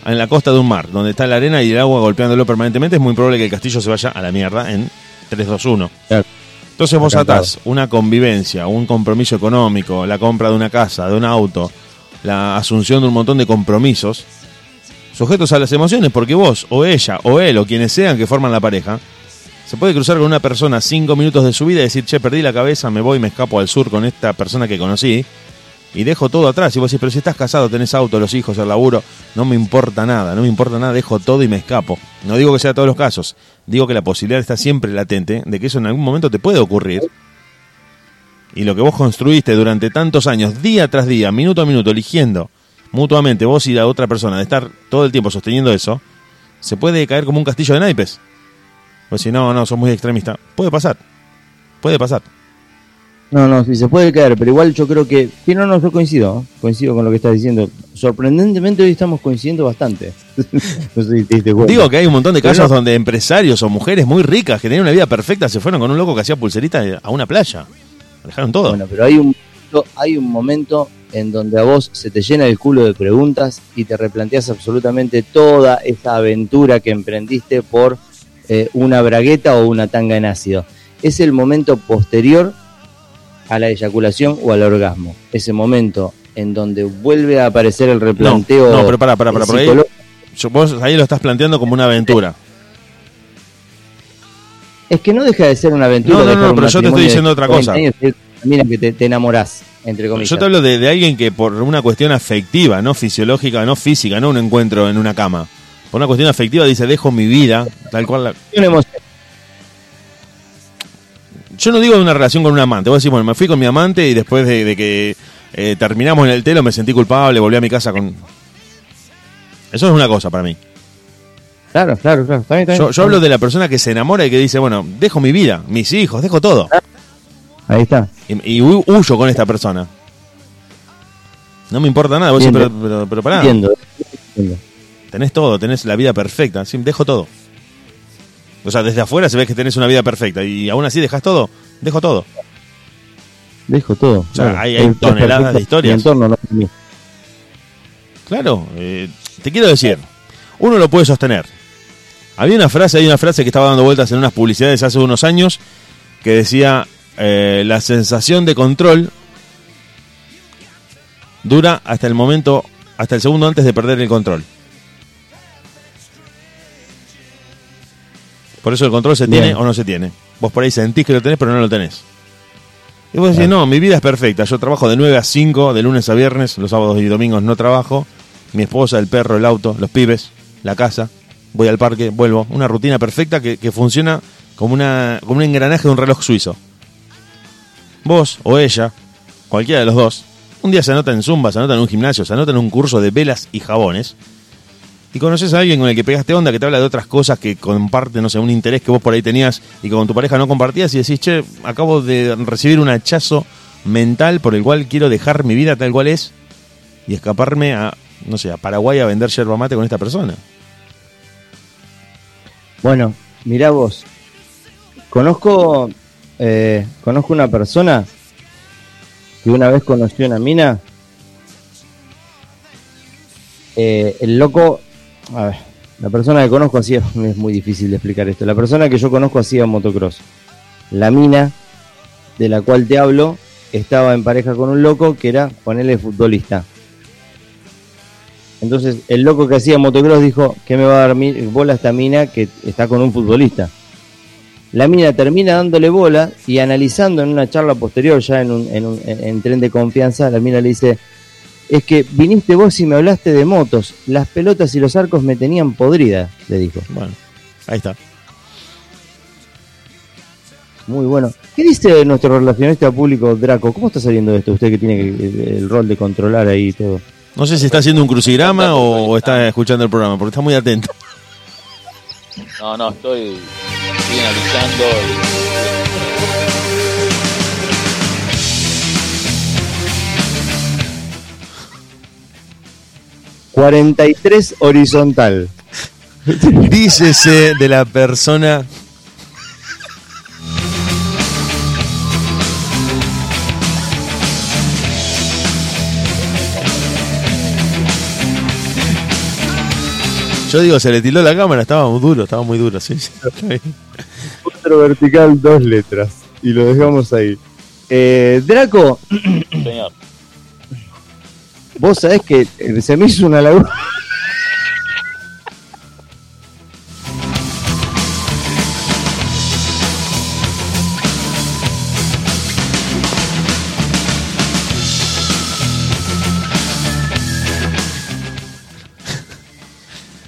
[SPEAKER 2] en la costa de un mar, donde está la arena y el agua golpeándolo permanentemente, es muy probable que el castillo se vaya a la mierda en 3, 2, 1.
[SPEAKER 3] Claro.
[SPEAKER 2] Entonces vos atás una convivencia, un compromiso económico, la compra de una casa, de un auto, la asunción de un montón de compromisos, sujetos a las emociones, porque vos, o ella, o él, o quienes sean que forman la pareja, se puede cruzar con una persona cinco minutos de su vida y decir, che, perdí la cabeza, me voy, me escapo al sur con esta persona que conocí, y dejo todo atrás. Y vos decís, pero si estás casado, tenés auto, los hijos, el laburo, no me importa nada, no me importa nada, dejo todo y me escapo. No digo que sea todos los casos, digo que la posibilidad está siempre latente de que eso en algún momento te puede ocurrir. Y lo que vos construiste durante tantos años, día tras día, minuto a minuto, eligiendo mutuamente vos y la otra persona de estar todo el tiempo sosteniendo eso, se puede caer como un castillo de naipes. Pues si no, no, sos muy extremista. Puede pasar. Puede pasar.
[SPEAKER 3] No, no, sí se puede caer, pero igual yo creo que. Sí, no, no, yo coincido, coincido con lo que estás diciendo. Sorprendentemente hoy estamos coincidiendo bastante. no sé si te diste cuenta.
[SPEAKER 2] Digo que hay un montón de casos donde empresarios o mujeres muy ricas que tenían una vida perfecta se fueron con un loco que hacía pulserita a una playa. Dejaron todo.
[SPEAKER 3] Bueno, pero hay un, hay un momento en donde a vos se te llena el culo de preguntas y te replanteas absolutamente toda esa aventura que emprendiste por eh, una bragueta o una tanga en ácido. Es el momento posterior a la eyaculación o al orgasmo. Ese momento en donde vuelve a aparecer el replanteo.
[SPEAKER 2] no, pero pará, pará, pará, por ahí- vos ahí lo estás planteando como una aventura.
[SPEAKER 3] Es que no deja de ser una aventura.
[SPEAKER 2] No, no, no, pero yo te estoy diciendo otra
[SPEAKER 3] 40
[SPEAKER 2] cosa.
[SPEAKER 3] años Mira que te, te enamorás, entre comillas.
[SPEAKER 2] Yo te hablo de, de alguien que por una cuestión afectiva, no fisiológica, no física, no un encuentro en una cama. Por una cuestión afectiva dice, dejo mi vida, tal cual. la-
[SPEAKER 3] Una emoción.
[SPEAKER 2] Yo no digo de una relación con un amante. Vos decís, bueno, me fui con mi amante y después de, de que eh, terminamos en el telo me sentí culpable, volví a mi casa con... Eso es una cosa para mí.
[SPEAKER 3] Claro, claro, claro. Está bien, está bien.
[SPEAKER 2] Yo, yo hablo de la persona que se enamora y que dice, bueno, dejo mi vida, mis hijos, dejo todo.
[SPEAKER 3] Ahí está.
[SPEAKER 2] Y Y, y hu- huyo con esta persona. No me importa nada. Vos decís, pero, pero, pero pará.
[SPEAKER 3] Entiendo. entiendo.
[SPEAKER 2] Tenés todo, tenés la vida perfecta. Sí, dejo todo. O sea, desde afuera se ve que tenés una vida perfecta. Y aún así dejas todo. Dejo todo.
[SPEAKER 3] Dejo todo.
[SPEAKER 2] O sea,
[SPEAKER 3] Claro.
[SPEAKER 2] hay- toneladas de historias.
[SPEAKER 3] Entorno no mío.
[SPEAKER 2] Claro, eh, te quiero decir, uno lo puede sostener. Había una frase, hay una frase que estaba dando vueltas en unas publicidades hace unos años que decía, eh, la sensación de control dura hasta el momento, hasta el segundo antes de perder el control. Por eso el control se
[SPEAKER 3] Bien.
[SPEAKER 2] tiene o no se tiene. Vos por ahí sentís que lo tenés, pero no lo tenés. Y vos decís, no, mi vida es perfecta. Yo trabajo de 9 a 5, de lunes a viernes, los sábados y domingos no trabajo. Mi esposa, el perro, el auto, los pibes, la casa. Voy al parque, vuelvo. Una rutina perfecta que, que funciona como, una, como un engranaje de un reloj suizo. Vos o ella, cualquiera de los dos, un día se anota en Zumba, se anota en un gimnasio, se anota en un curso de velas y jabones. Y conoces a alguien con el que pegaste onda, que te habla de otras cosas, que comparte, no sé, un interés que vos por ahí tenías y que con tu pareja no compartías y decís, che, acabo de recibir un hachazo mental por el cual quiero dejar mi vida tal cual es y escaparme a, no sé, a Paraguay a vender yerba mate con esta persona.
[SPEAKER 3] Bueno, mirá vos. Conozco, eh, conozco una persona que una vez conoció una mina. Eh, el loco, a ver, la persona que conozco hacía, es muy difícil de explicar esto. La persona que yo conozco hacía motocross. La mina de la cual te hablo estaba en pareja con un loco que era, ponerle futbolista. Entonces el loco que hacía motocross dijo que me va a dar bola esta mina que está con un futbolista. La mina termina dándole bola y analizando en una charla posterior, ya en un, en un- en tren de confianza, la mina le dice, es que viniste vos y me hablaste de motos, las pelotas y los arcos me tenían podrida, le dijo.
[SPEAKER 2] Bueno, ahí está.
[SPEAKER 3] Muy bueno. ¿Qué dice nuestro relacionista público Draco? ¿Cómo está saliendo esto? Usted que tiene que- el rol de controlar ahí y todo.
[SPEAKER 2] No sé si está haciendo un crucigrama o, o está escuchando el programa, porque está muy atento.
[SPEAKER 5] No, no, estoy, estoy analizando.
[SPEAKER 3] y- 43 horizontal.
[SPEAKER 2] Dícese de la persona. Yo digo, se le tildó la cámara, estaba muy duro, estaba muy duro, sí.
[SPEAKER 3] Otro vertical, dos letras. Y lo dejamos ahí. Eh, Draco,
[SPEAKER 5] Señor,
[SPEAKER 3] vos sabés que eh, se me hizo una laguna.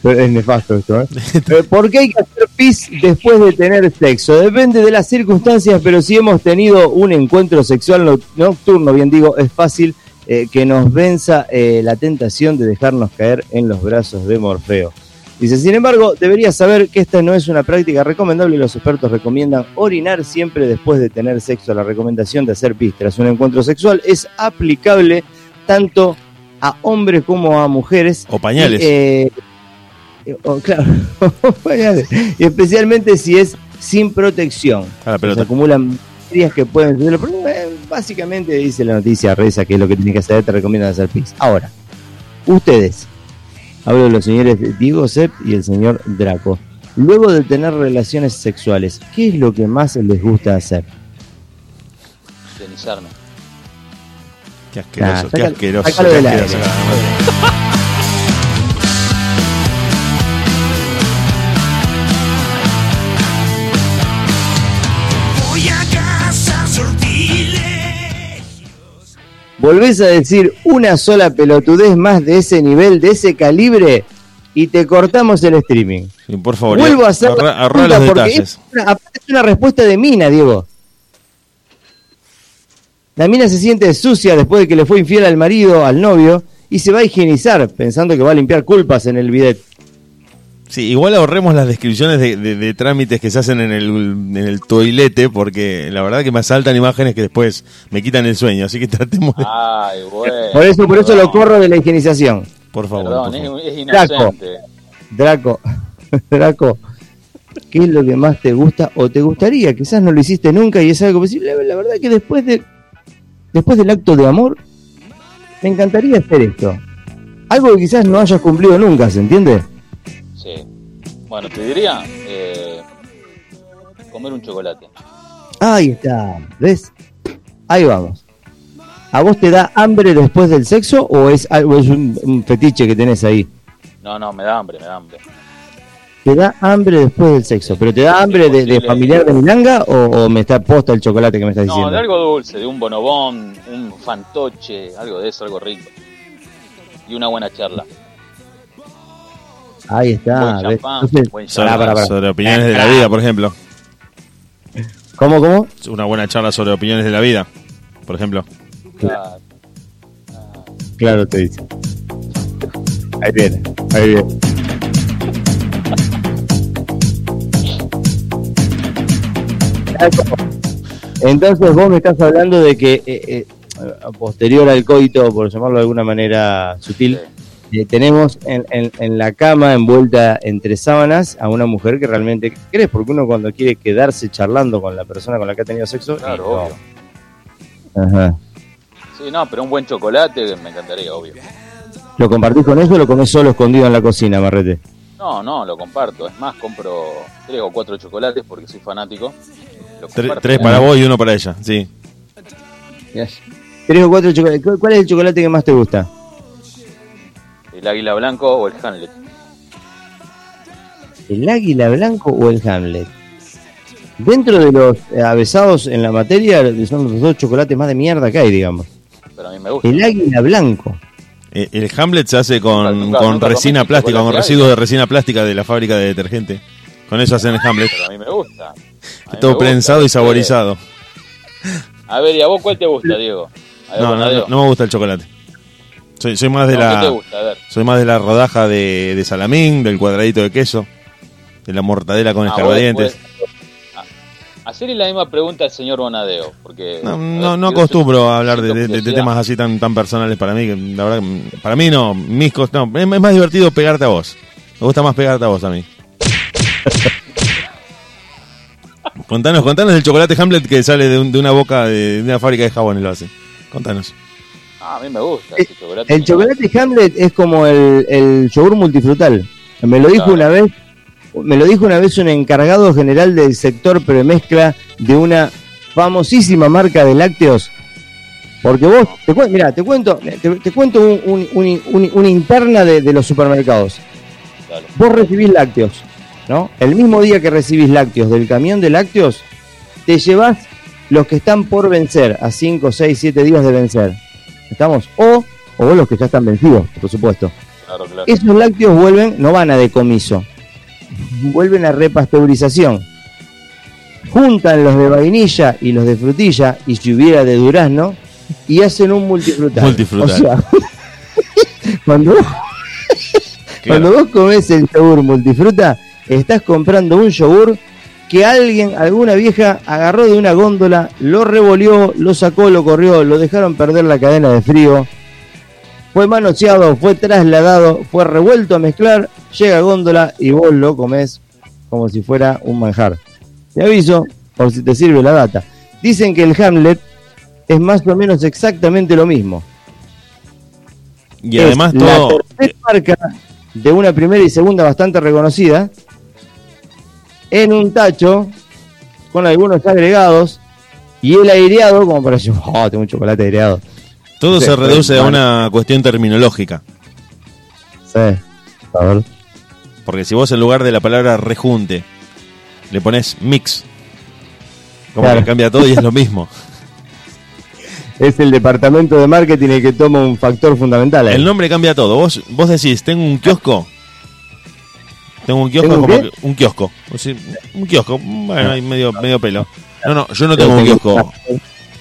[SPEAKER 3] Es nefasto esto, ¿eh? Eh, ¿Por qué hay que hacer pis después de tener sexo? Depende de las circunstancias, pero si hemos tenido un encuentro sexual no- nocturno, bien digo, es fácil eh, que nos venza eh, la tentación de dejarnos caer en los brazos de Morfeo. Dice, sin embargo, deberías saber que esta no es una práctica recomendable y los expertos recomiendan orinar siempre después de tener sexo. La recomendación de hacer pis tras un encuentro sexual es aplicable tanto a hombres como a mujeres.
[SPEAKER 2] O pañales.
[SPEAKER 3] Y, eh, oh, claro, pañales. Y especialmente si es sin protección.
[SPEAKER 2] La
[SPEAKER 3] Se acumulan bacterias que pueden. Pero, Básicamente dice la noticia, reza que es lo que tiene que hacer, te recomiendan hacer pis. Ahora, ustedes, hablo de los señores Diego Sepp y el señor Draco. Luego de tener relaciones sexuales, ¿qué es lo que más les gusta hacer?
[SPEAKER 2] Qué asqueroso,
[SPEAKER 3] Nah,
[SPEAKER 2] qué
[SPEAKER 3] saca-
[SPEAKER 2] asqueroso. qué asqueroso.
[SPEAKER 3] Volvés a decir una sola pelotudez más de ese nivel, de ese calibre, y te cortamos el streaming.
[SPEAKER 2] Sí, por favor,
[SPEAKER 3] Vuelvo a hacer la pregunta
[SPEAKER 2] los
[SPEAKER 3] porque
[SPEAKER 2] detalles.
[SPEAKER 3] Es una, aparte es una respuesta de mina, Diego. La mina se siente sucia después de que le fue infiel al marido, al novio, y se va a higienizar pensando que va a limpiar culpas en el bidet.
[SPEAKER 2] Sí, igual ahorremos las descripciones de, de- de trámites que se hacen en el, en el toilete, porque la verdad que me asaltan imágenes que después me quitan el sueño, así que tratemos de...
[SPEAKER 5] Ay, bueno.
[SPEAKER 3] Por eso, por eso lo corro de la higienización.
[SPEAKER 2] Por favor.
[SPEAKER 5] Perdón,
[SPEAKER 2] por favor.
[SPEAKER 5] es, es
[SPEAKER 3] Draco.
[SPEAKER 5] inocente.
[SPEAKER 3] Draco, Draco, ¿qué es lo que más te gusta o te gustaría? Quizás no lo hiciste nunca y es algo posible. La, la verdad que después de después del acto de amor, me encantaría hacer esto. Algo que quizás no hayas cumplido nunca, ¿se entiende?
[SPEAKER 5] Sí. Bueno, te diría eh, comer un chocolate.
[SPEAKER 3] Ahí está, ¿ves? Ahí vamos. ¿A vos te da hambre después del sexo o es algo es un, un fetiche que tenés ahí?
[SPEAKER 5] No, no, me da hambre, me da hambre.
[SPEAKER 3] ¿Te da hambre después del sexo? ¿Pero te da hambre de, familiar de milanga o, o me está posta el chocolate que me estás
[SPEAKER 5] No,
[SPEAKER 3] diciendo?
[SPEAKER 5] de algo dulce, de un bonobón, un fantoche, algo de eso, algo rico. Y una buena charla.
[SPEAKER 3] Ahí está.
[SPEAKER 5] Buen
[SPEAKER 3] ¿ves?
[SPEAKER 5] champán,
[SPEAKER 3] Entonces,
[SPEAKER 5] buen
[SPEAKER 2] Sobre,
[SPEAKER 3] pará, pará, pará.
[SPEAKER 2] sobre opiniones de la vida, por ejemplo.
[SPEAKER 3] ¿Cómo, cómo?
[SPEAKER 2] Una buena charla sobre opiniones de la vida, por ejemplo.
[SPEAKER 5] Claro.
[SPEAKER 3] Claro, te dice. Ahí viene, ahí viene. Entonces vos me estás hablando de que eh, eh, posterior al coito, por llamarlo de alguna manera sutil, eh, tenemos en, en- en la cama envuelta entre sábanas a una mujer que realmente crees, porque uno cuando quiere quedarse charlando con la persona con la que ha tenido sexo,
[SPEAKER 5] Claro,
[SPEAKER 3] no.
[SPEAKER 5] obvio.
[SPEAKER 3] Ajá.
[SPEAKER 5] Sí, no, pero un buen chocolate me encantaría, obvio.
[SPEAKER 3] ¿Lo compartís con eso o lo comés solo escondido en la cocina, Marrete?
[SPEAKER 5] No, no, lo comparto. Es más, compro tres o cuatro chocolates porque soy fanático.
[SPEAKER 2] Tres para vos y uno para ella, sí.
[SPEAKER 3] Tres o cuatro chocolates. ¿Cuál- ¿Cuál es el chocolate que más te gusta?
[SPEAKER 5] El águila blanco o el Hamlet.
[SPEAKER 3] ¿El águila blanco o el Hamlet? Dentro de los eh, avesados en la materia, son los dos chocolates más de mierda que hay, digamos.
[SPEAKER 5] Pero a mí me gusta.
[SPEAKER 3] El águila blanco.
[SPEAKER 2] Eh, El Hamlet se hace con,
[SPEAKER 5] Nunca- nunca-
[SPEAKER 2] con
[SPEAKER 5] nunca
[SPEAKER 2] resina plástica, con residuos de resina plástica de la fábrica de detergente. Con eso hacen el Hamlet.
[SPEAKER 5] Pero a mí me gusta. Me
[SPEAKER 2] Todo
[SPEAKER 5] gusta.
[SPEAKER 2] prensado y saborizado.
[SPEAKER 5] A ver, ¿y a vos cuál te gusta, Diego? A ver,
[SPEAKER 2] No, no,
[SPEAKER 5] Bonadeo.
[SPEAKER 2] no, no me gusta el chocolate. Soy, soy más de
[SPEAKER 5] No, ¿Qué te
[SPEAKER 2] la
[SPEAKER 5] gusta? A ver.
[SPEAKER 2] soy más de la rodaja de, de salamín, del cuadradito de queso, de la mortadela con
[SPEAKER 5] Ah,
[SPEAKER 2] escarbadientes.
[SPEAKER 5] Hacerle la misma pregunta al señor Bonadeo. Porque,
[SPEAKER 2] No, acostumbro a hablar de, temas así tan tan personales para mí. La verdad, para mí no, mis cos- no, es, más divertido pegarte a vos. Me gusta más pegarte a vos a mí. contanos, contanos del chocolate Hamlet que sale de, un- de una boca de, de una fábrica de jabones lo hace. Contanos.
[SPEAKER 5] Ah, a mí me gusta
[SPEAKER 3] Eh,
[SPEAKER 5] ese chocolate.
[SPEAKER 3] El chocolate Hamlet es como el, el yogur multifrutal. Me lo dijo
[SPEAKER 5] Claro.
[SPEAKER 3] una vez, me lo dijo una vez un encargado general del sector premezcla de una famosísima marca de lácteos. Porque vos, te te cuento, te, te cuento un- un- un- un- una interna de, de los supermercados.
[SPEAKER 5] Dale.
[SPEAKER 3] Vos recibís lácteos, ¿no? El mismo día que recibís lácteos del camión de lácteos, te llevas los que están por vencer, a 5, 6, 7 días de vencer. ¿Estamos? O, o los que ya están vencidos, por supuesto.
[SPEAKER 5] Claro, claro.
[SPEAKER 3] Esos lácteos vuelven, no van a decomiso, vuelven a repasteurización. Juntan los de vainilla y los de frutilla, y si hubiera de durazno, y hacen un multifrutal.
[SPEAKER 2] Multifrutal.
[SPEAKER 3] O sea, cuando, vos- cuando vos comés el yogur multifruta, estás comprando un yogur que alguien, alguna vieja, agarró de una góndola, lo revolvió, lo sacó, lo corrió, lo dejaron perder la cadena de frío, fue manoseado, fue trasladado, fue revuelto a mezclar, llega a góndola y vos lo comés como si fuera un manjar. Te aviso, por si te sirve la data. Dicen que el Hamlet es más o menos exactamente lo mismo.
[SPEAKER 2] Y
[SPEAKER 3] Es
[SPEAKER 2] además
[SPEAKER 3] la
[SPEAKER 2] todo
[SPEAKER 3] tercera marca de una primera y segunda bastante reconocida en un tacho con algunos agregados y el aireado como para decir, oh, tengo un chocolate aireado.
[SPEAKER 2] todo
[SPEAKER 3] Sí,
[SPEAKER 2] se reduce a una cuestión terminológica.
[SPEAKER 3] Sí. A ver.
[SPEAKER 2] Porque si vos en lugar de la palabra rejunte le pones mix, como
[SPEAKER 3] Claro.
[SPEAKER 2] que cambia todo y es lo mismo.
[SPEAKER 3] Es el departamento de marketing el que toma un factor fundamental. ahí.
[SPEAKER 2] El nombre cambia todo. Vos, vos decís, tengo un kiosco. Tengo un kiosco
[SPEAKER 3] ¿Tengo un
[SPEAKER 2] como
[SPEAKER 3] qué?
[SPEAKER 2] que- un kiosco. O sea, un kiosco. Bueno, hay medio, medio pelo. No, no, yo no tengo un kiosco.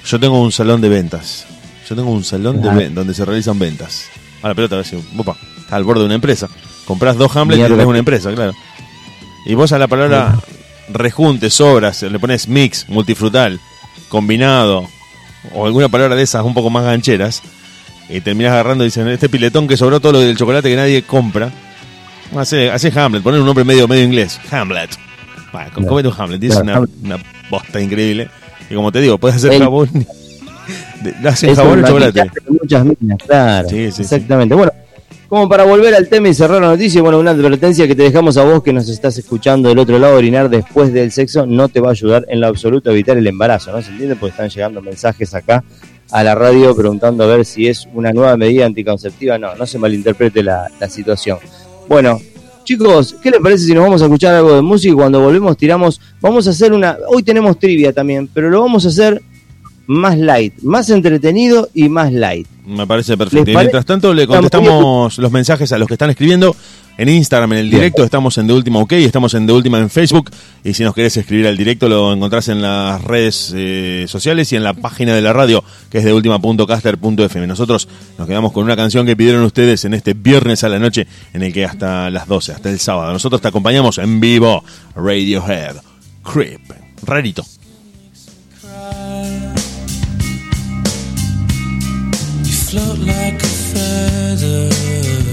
[SPEAKER 2] Yo tengo un salón de ventas. Yo tengo un salón de
[SPEAKER 3] Claro.
[SPEAKER 2] ven- donde se realizan ventas. A la pelota, a ver si. Opa, está al borde de una empresa. Comprás dos Hamlet y tenés una empresa, claro. Y vos a la palabra rejunte, sobras, le pones mix, multifrutal, combinado, o alguna palabra de esas un poco más gancheras, y terminás agarrando y dicen, este piletón que sobró todo lo del chocolate que nadie compra. Hace, hace Hamlet, poner un nombre medio, medio inglés. Hamlet. Bueno, con- comete un Hamlet, dice una, una bosta increíble. Y como te digo, puedes hacer
[SPEAKER 3] El-
[SPEAKER 2] jabón. hacen jabón y chocolate.
[SPEAKER 3] muchas minas, claro.
[SPEAKER 2] Sí, sí, sí.
[SPEAKER 3] Exactamente. Bueno, como para volver al tema y cerrar la noticia, bueno, una advertencia que te dejamos a vos que nos estás escuchando del otro lado, orinar después del sexo no te va a ayudar en lo absoluto a evitar el embarazo, ¿no? ¿Se entiende? Porque están llegando mensajes acá a la radio preguntando a ver si es una nueva medida anticonceptiva. No, no se malinterprete la, la situación. Bueno, chicos, ¿qué les parece si nos vamos a escuchar algo de música y cuando volvemos tiramos, vamos a hacer una, hoy tenemos trivia también, pero lo vamos a hacer más light, más entretenido y más light.
[SPEAKER 2] Me parece perfecto.
[SPEAKER 3] ¿Les
[SPEAKER 2] Y mientras tanto, le
[SPEAKER 3] Estamos
[SPEAKER 2] contestamos los mensajes a los que están escribiendo en Instagram, en el
[SPEAKER 3] Bien.
[SPEAKER 2] directo. Estamos en De Última OK, estamos en De Última en Facebook. Y si nos querés escribir al directo, lo encontrás en las redes eh, sociales y en la página de la radio, que es de última.caster.fm. Nosotros nos quedamos con una canción que pidieron ustedes en este viernes a la noche, en el que hasta las 12, hasta el sábado. Nosotros te acompañamos en vivo. Radiohead, Creep. Rarito.
[SPEAKER 4] You float like a feather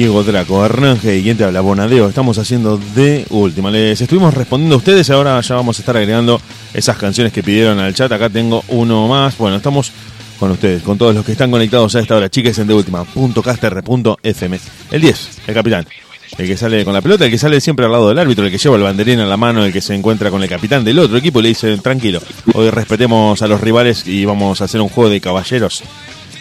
[SPEAKER 2] Diego Draco, Arnanje y quien te habla, Bonadeo. Estamos haciendo de última. Les estuvimos respondiendo a ustedes ahora ya vamos a estar agregando esas canciones que pidieron al chat. Acá tengo uno más. Bueno, estamos con ustedes, con todos los que están conectados a esta hora. Chicas en de última, punto caster punto FM. El 10, el capitán. El que sale con la pelota, el que sale siempre al lado del árbitro, el que lleva el banderín en la mano, el que se encuentra con el capitán del otro equipo y le dice, tranquilo, hoy respetemos a los rivales y vamos a hacer un juego de caballeros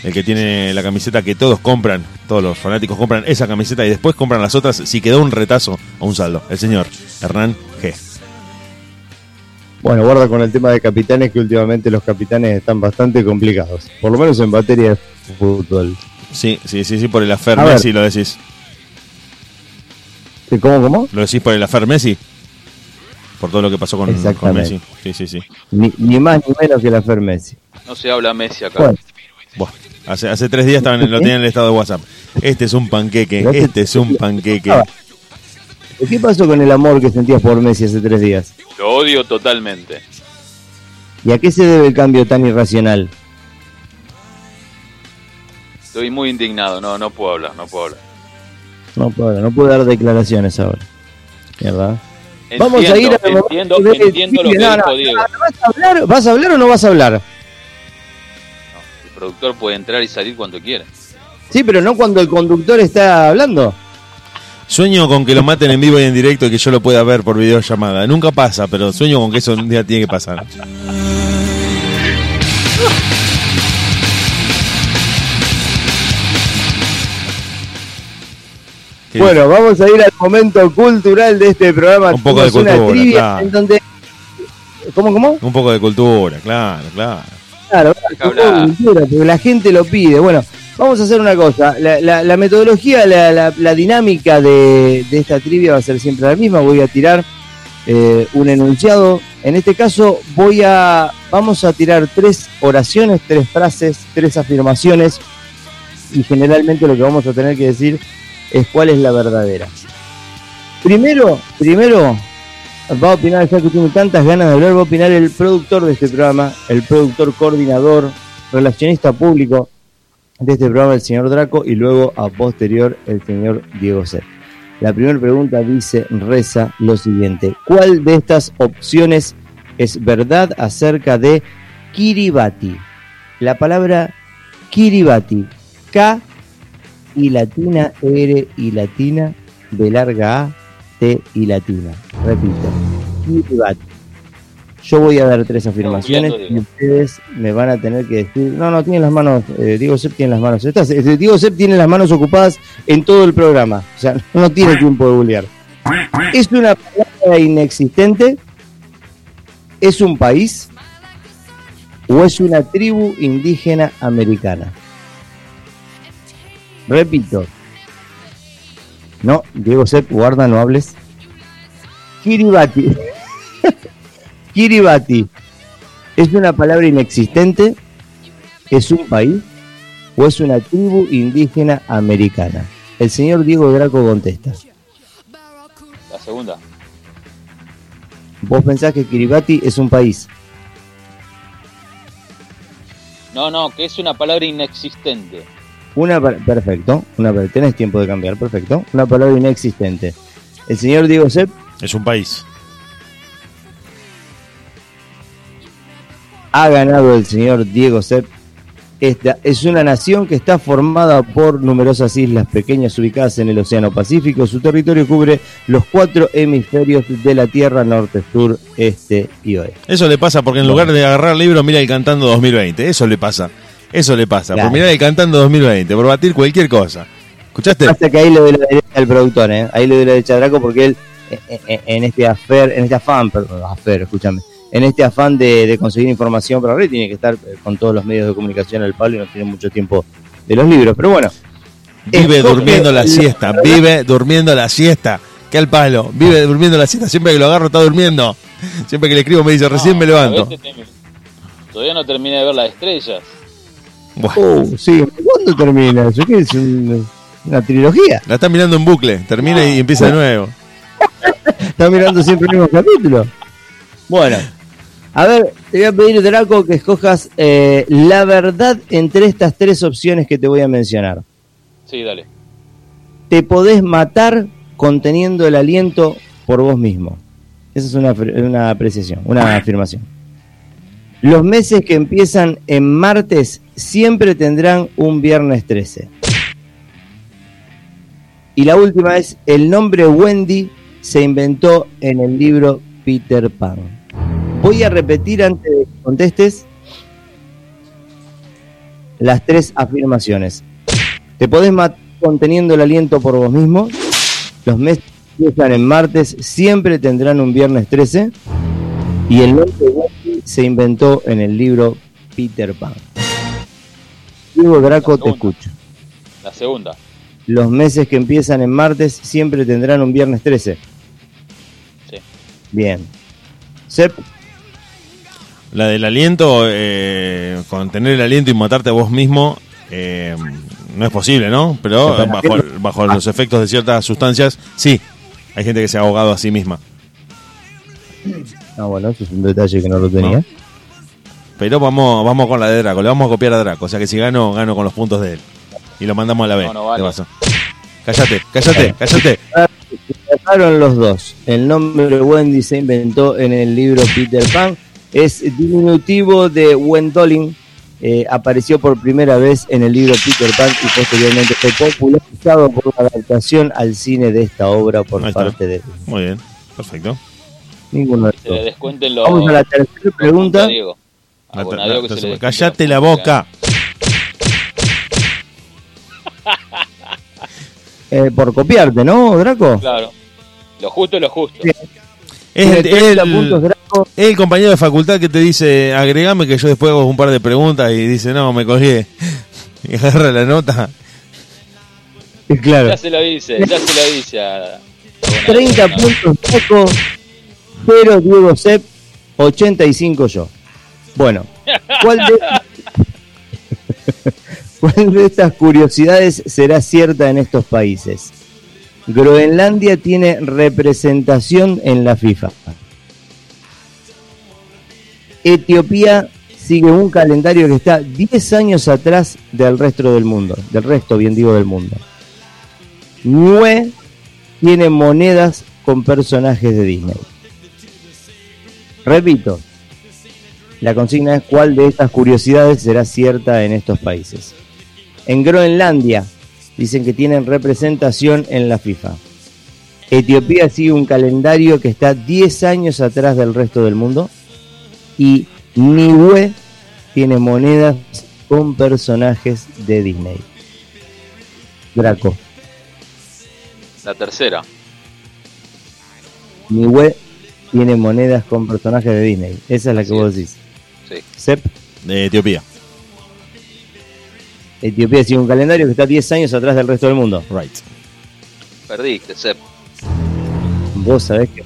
[SPEAKER 2] el que tiene la camiseta que todos compran, todos los fanáticos compran esa camiseta y después compran las otras si quedó un retazo o un saldo. El señor Hernán G.
[SPEAKER 3] Bueno, guarda con el tema de capitanes, que últimamente los capitanes están bastante complicados. Por lo menos en materia de fútbol.
[SPEAKER 2] Sí, sí, sí, sí, por el afer
[SPEAKER 3] A ver.
[SPEAKER 2] Messi lo decís.
[SPEAKER 3] ¿Sí, ¿Cómo, cómo?
[SPEAKER 2] ¿Lo decís por el afer Messi? Por todo lo que pasó con, con
[SPEAKER 3] Exactamente.
[SPEAKER 2] Messi. Sí, sí, sí.
[SPEAKER 3] Ni, ni más ni menos que la Fer Messi.
[SPEAKER 5] No se habla Messi acá.
[SPEAKER 3] Bueno,
[SPEAKER 2] Buah, hace, hace tres días estaban en- lo tenían en el estado de WhatsApp. Este es un panqueque, este es un panqueque.
[SPEAKER 3] Ah, ¿Qué pasó con el amor que sentías por Messi hace tres días?
[SPEAKER 5] Lo odio totalmente.
[SPEAKER 3] ¿Y a qué se debe el cambio tan irracional?
[SPEAKER 5] Estoy muy indignado. No, no puedo hablar, no puedo hablar.
[SPEAKER 3] No puedo, no puedo dar declaraciones ahora. ¿Verdad?
[SPEAKER 5] Entiendo,
[SPEAKER 3] Vamos a ir a
[SPEAKER 5] entiendo,
[SPEAKER 3] de-
[SPEAKER 5] entiendo lo que dijo Diego.
[SPEAKER 3] no, ¿vas, a hablar, ¿Vas a hablar o no vas a hablar?
[SPEAKER 5] Productor puede entrar y salir cuando quiera.
[SPEAKER 3] Sí, pero no cuando el conductor está hablando.
[SPEAKER 2] Sueño con que lo maten en vivo y en directo y que yo lo pueda ver por videollamada. Nunca pasa, pero sueño con que eso un día tiene que pasar. ¿Qué
[SPEAKER 3] Bueno, vamos a ir al momento cultural de este programa.
[SPEAKER 2] Un poco de
[SPEAKER 3] Tenemos
[SPEAKER 2] cultura,
[SPEAKER 3] trivia
[SPEAKER 2] claro.
[SPEAKER 3] en donde... ¿Cómo, cómo?
[SPEAKER 2] Un poco de cultura, claro, claro.
[SPEAKER 3] Claro, porque la gente lo pide. Bueno, vamos a hacer una cosa. La, la- la metodología, la, la- la dinámica de, de esta trivia va a ser siempre la misma. Voy a tirar eh, un enunciado. En este caso, voy a vamos a tirar tres oraciones, tres frases, tres afirmaciones. Y generalmente lo que vamos a tener que decir es cuál es la verdadera. Primero, primero va a opinar, ya que tiene tantas ganas de hablar, va a opinar el productor de este programa, el productor coordinador, relacionista público de este programa, el señor Draco, y luego a posterior el señor Diego C. La primera pregunta dice, reza lo siguiente. ¿Cuál de estas opciones es verdad acerca de Kiribati? La palabra Kiribati, K y latina, R y latina, B larga A, T y latina. Repito. Yo voy a dar tres afirmaciones y ustedes me van a tener que decir. No, no, tienen las manos. Eh, Diego Sepp tiene las manos. Estas- eh, Diego Sepp tiene las manos ocupadas en todo el programa. O sea, no tiene tiempo de googlear. ¿Es una palabra inexistente? ¿Es un país? ¿O es una tribu indígena americana? Repito. No, Diego Sepp, guarda, no hables. Kiribati. Kiribati. ¿Es una palabra inexistente? ¿Es un país? ¿O es una tribu indígena americana? El señor Diego Draco contesta.
[SPEAKER 5] La segunda.
[SPEAKER 3] Vos pensás que Kiribati es un país.
[SPEAKER 5] No, no, que es una palabra inexistente.
[SPEAKER 3] Una perfecto, una tenés tiempo de cambiar, perfecto. Una palabra inexistente. El señor Diego Sepp
[SPEAKER 2] Es un país.
[SPEAKER 3] ha ganado el señor Diego Sepp. Esta es una nación que está formada por numerosas islas pequeñas ubicadas en el Océano Pacífico. Su territorio cubre los cuatro hemisferios de la Tierra, norte, sur, este y oeste.
[SPEAKER 2] Eso le pasa porque en lugar de agarrar el libro, mira el cantando 2020. Eso le pasa. Eso le pasa.
[SPEAKER 3] Claro.
[SPEAKER 2] Por mirar el cantando 2020. Por batir cualquier cosa. ¿Escuchaste?
[SPEAKER 3] Hasta que ahí le doy la derecha al productor, ¿eh? Ahí le doy la derecha a Draco porque él, eh, eh, en este afer, en este afán, perdón, afer, escúchame, en este afán de, de conseguir información para red tiene que estar eh, con todos los medios de comunicación al palo y no tiene mucho tiempo de los libros. Pero bueno,
[SPEAKER 2] Vive durmiendo la
[SPEAKER 3] la-
[SPEAKER 2] siesta. Vive durmiendo la siesta. Que al palo. Vive durmiendo la siesta. Siempre que lo agarro está durmiendo. Siempre que le escribo me dice, recién
[SPEAKER 5] No,
[SPEAKER 2] me levanto.
[SPEAKER 5] Todavía no terminé de ver las estrellas.
[SPEAKER 2] Buah,
[SPEAKER 3] oh, sí, ¿cuándo termina eso? ¿Qué es? Un- una trilogía.
[SPEAKER 2] la está mirando en bucle. Termina y empieza de nuevo.
[SPEAKER 3] Está mirando siempre el mismo capítulo. Bueno, a ver, te voy a pedir, Draco, que escojas eh, la verdad entre estas tres opciones que te voy a mencionar.
[SPEAKER 5] Sí, dale.
[SPEAKER 3] te podés matar conteniendo el aliento por vos mismo. Esa es una, una apreciación, una afirmación. Los meses que empiezan en martes siempre tendrán un viernes 13. Y la última es, el nombre Wendy se inventó en el libro Peter Pan. Voy a repetir antes de que contestes las tres afirmaciones. Te podés matar conteniendo el aliento por vos mismo. Los meses que empiezan en martes siempre tendrán un viernes 13. Y el nombre Wendy se inventó en el libro Peter Pan. Diego Draco, te escucho.
[SPEAKER 5] La segunda.
[SPEAKER 3] Los meses que empiezan en martes siempre tendrán un viernes 13.
[SPEAKER 5] Sí.
[SPEAKER 3] Bien. Sep,
[SPEAKER 2] La del aliento, eh, contener el aliento y matarte a vos mismo, eh, no es posible, ¿no? Pero bajo, bajo los efectos de ciertas sustancias, sí. Hay gente que se ha ahogado a sí misma.
[SPEAKER 3] Ah, bueno, eso es un detalle que no lo tenía.
[SPEAKER 2] No. Pero vamos, vamos con la de Draco, le vamos a copiar a Draco. O sea que si gano, gano con los puntos de él. Y lo mandamos a la B.
[SPEAKER 5] No, no vale.
[SPEAKER 2] Cállate, cállate, cállate.
[SPEAKER 3] Trataron los dos. El nombre Wendy se inventó en el libro Peter Pan. Es diminutivo de Wendolin. Eh, apareció por primera vez en el libro Peter Pan y posteriormente fue popularizado por una adaptación al cine de esta obra por parte de
[SPEAKER 2] Muy bien, perfecto.
[SPEAKER 3] Ninguno de
[SPEAKER 5] Se le descuenten los.
[SPEAKER 3] Vamos a la tercera pregunta.
[SPEAKER 5] Diego. A
[SPEAKER 2] La-
[SPEAKER 5] que se
[SPEAKER 2] boca.
[SPEAKER 3] Eh, por copiarte, ¿no, Draco?
[SPEAKER 5] Claro. Lo justo es lo justo.
[SPEAKER 3] Sí.
[SPEAKER 2] Es el,
[SPEAKER 3] 30
[SPEAKER 2] el-
[SPEAKER 3] puntos Draco.
[SPEAKER 2] es el compañero de facultad que te dice, agregame que yo después hago un par de preguntas y dice, no, me colgué. Y agarra la nota.
[SPEAKER 3] Claro.
[SPEAKER 5] Ya se lo dice, ya se lo dice a. a Bonadeo,
[SPEAKER 3] 30
[SPEAKER 5] ¿no?
[SPEAKER 3] puntos Draco, 0 Diego Sepp, 85 yo. Bueno, ¿cuál de, ¿cuál de estas curiosidades será cierta en estos países? Groenlandia tiene representación en la FIFA. Etiopía sigue un calendario que está 10 años atrás del resto del mundo, del resto, bien digo, del mundo. Nue tiene monedas con personajes de Disney. Repito, la consigna es cuál de estas curiosidades será cierta en estos países. En Groenlandia dicen que tienen representación en la FIFA. Etiopía sigue un calendario que está 10 años atrás del resto del mundo. Y Niue tiene monedas con personajes de Disney. Draco.
[SPEAKER 5] La tercera.
[SPEAKER 3] Niue tiene monedas con personajes de Disney. Esa es la que vos decís.
[SPEAKER 5] Sí.
[SPEAKER 3] Sep,
[SPEAKER 2] De Etiopía.
[SPEAKER 3] Etiopía sigue un calendario que está 10 años atrás del resto del mundo.
[SPEAKER 2] Right.
[SPEAKER 5] Perdiste, Sep.
[SPEAKER 3] Vos sabés que.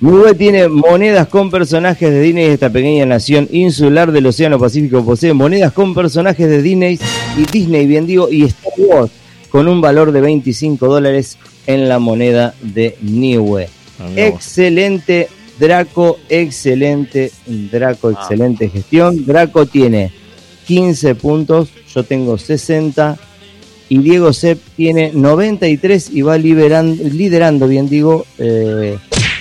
[SPEAKER 3] Niue tiene monedas con personajes de Disney. Esta pequeña nación insular del Océano Pacífico posee monedas con personajes de Disney y Disney, bien digo, y Star Wars con un valor de 25 dólares en la moneda de Niue.
[SPEAKER 2] Ah.
[SPEAKER 3] Excelente, Draco, excelente, Draco,
[SPEAKER 5] Ah.
[SPEAKER 3] excelente gestión. Draco tiene 15 puntos, yo tengo 60 y Diego Sepp tiene 93 y va liberan- liderando, bien digo, eh,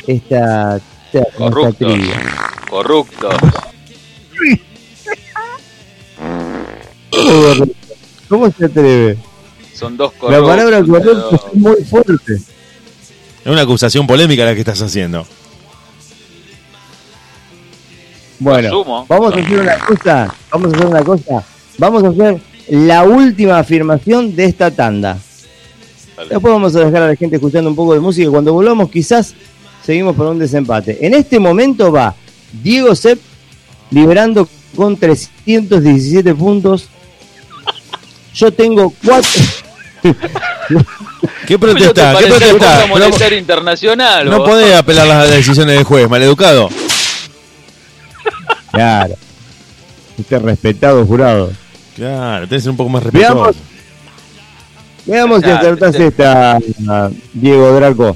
[SPEAKER 3] esta, esta,
[SPEAKER 5] Corruptos.
[SPEAKER 3] trivia.
[SPEAKER 5] Corruptos.
[SPEAKER 3] ¿Cómo se atreve?
[SPEAKER 5] Son dos
[SPEAKER 3] La
[SPEAKER 5] corruptos.
[SPEAKER 3] palabra corrupto es muy fuerte.
[SPEAKER 2] Es una acusación polémica la que estás haciendo.
[SPEAKER 3] Bueno, vamos a hacer una cosa, vamos a hacer una cosa, vamos a hacer la última afirmación de esta tanda.
[SPEAKER 5] Dale.
[SPEAKER 3] Después vamos a dejar a la gente escuchando un poco de música y cuando volvamos quizás seguimos por un desempate. En este momento va Diego Sepp liberando con 317 puntos. Yo tengo 4...
[SPEAKER 2] ¿Qué protesta? ¿Qué protesta?
[SPEAKER 5] Internacional.
[SPEAKER 2] No podés apelar las decisiones del juez, maleducado.
[SPEAKER 3] Claro. Este respetado jurado.
[SPEAKER 2] Claro, tenés que ser un poco más
[SPEAKER 3] Veamos.
[SPEAKER 2] respetuoso.
[SPEAKER 3] Veamos si acertás esta, Diego Draco.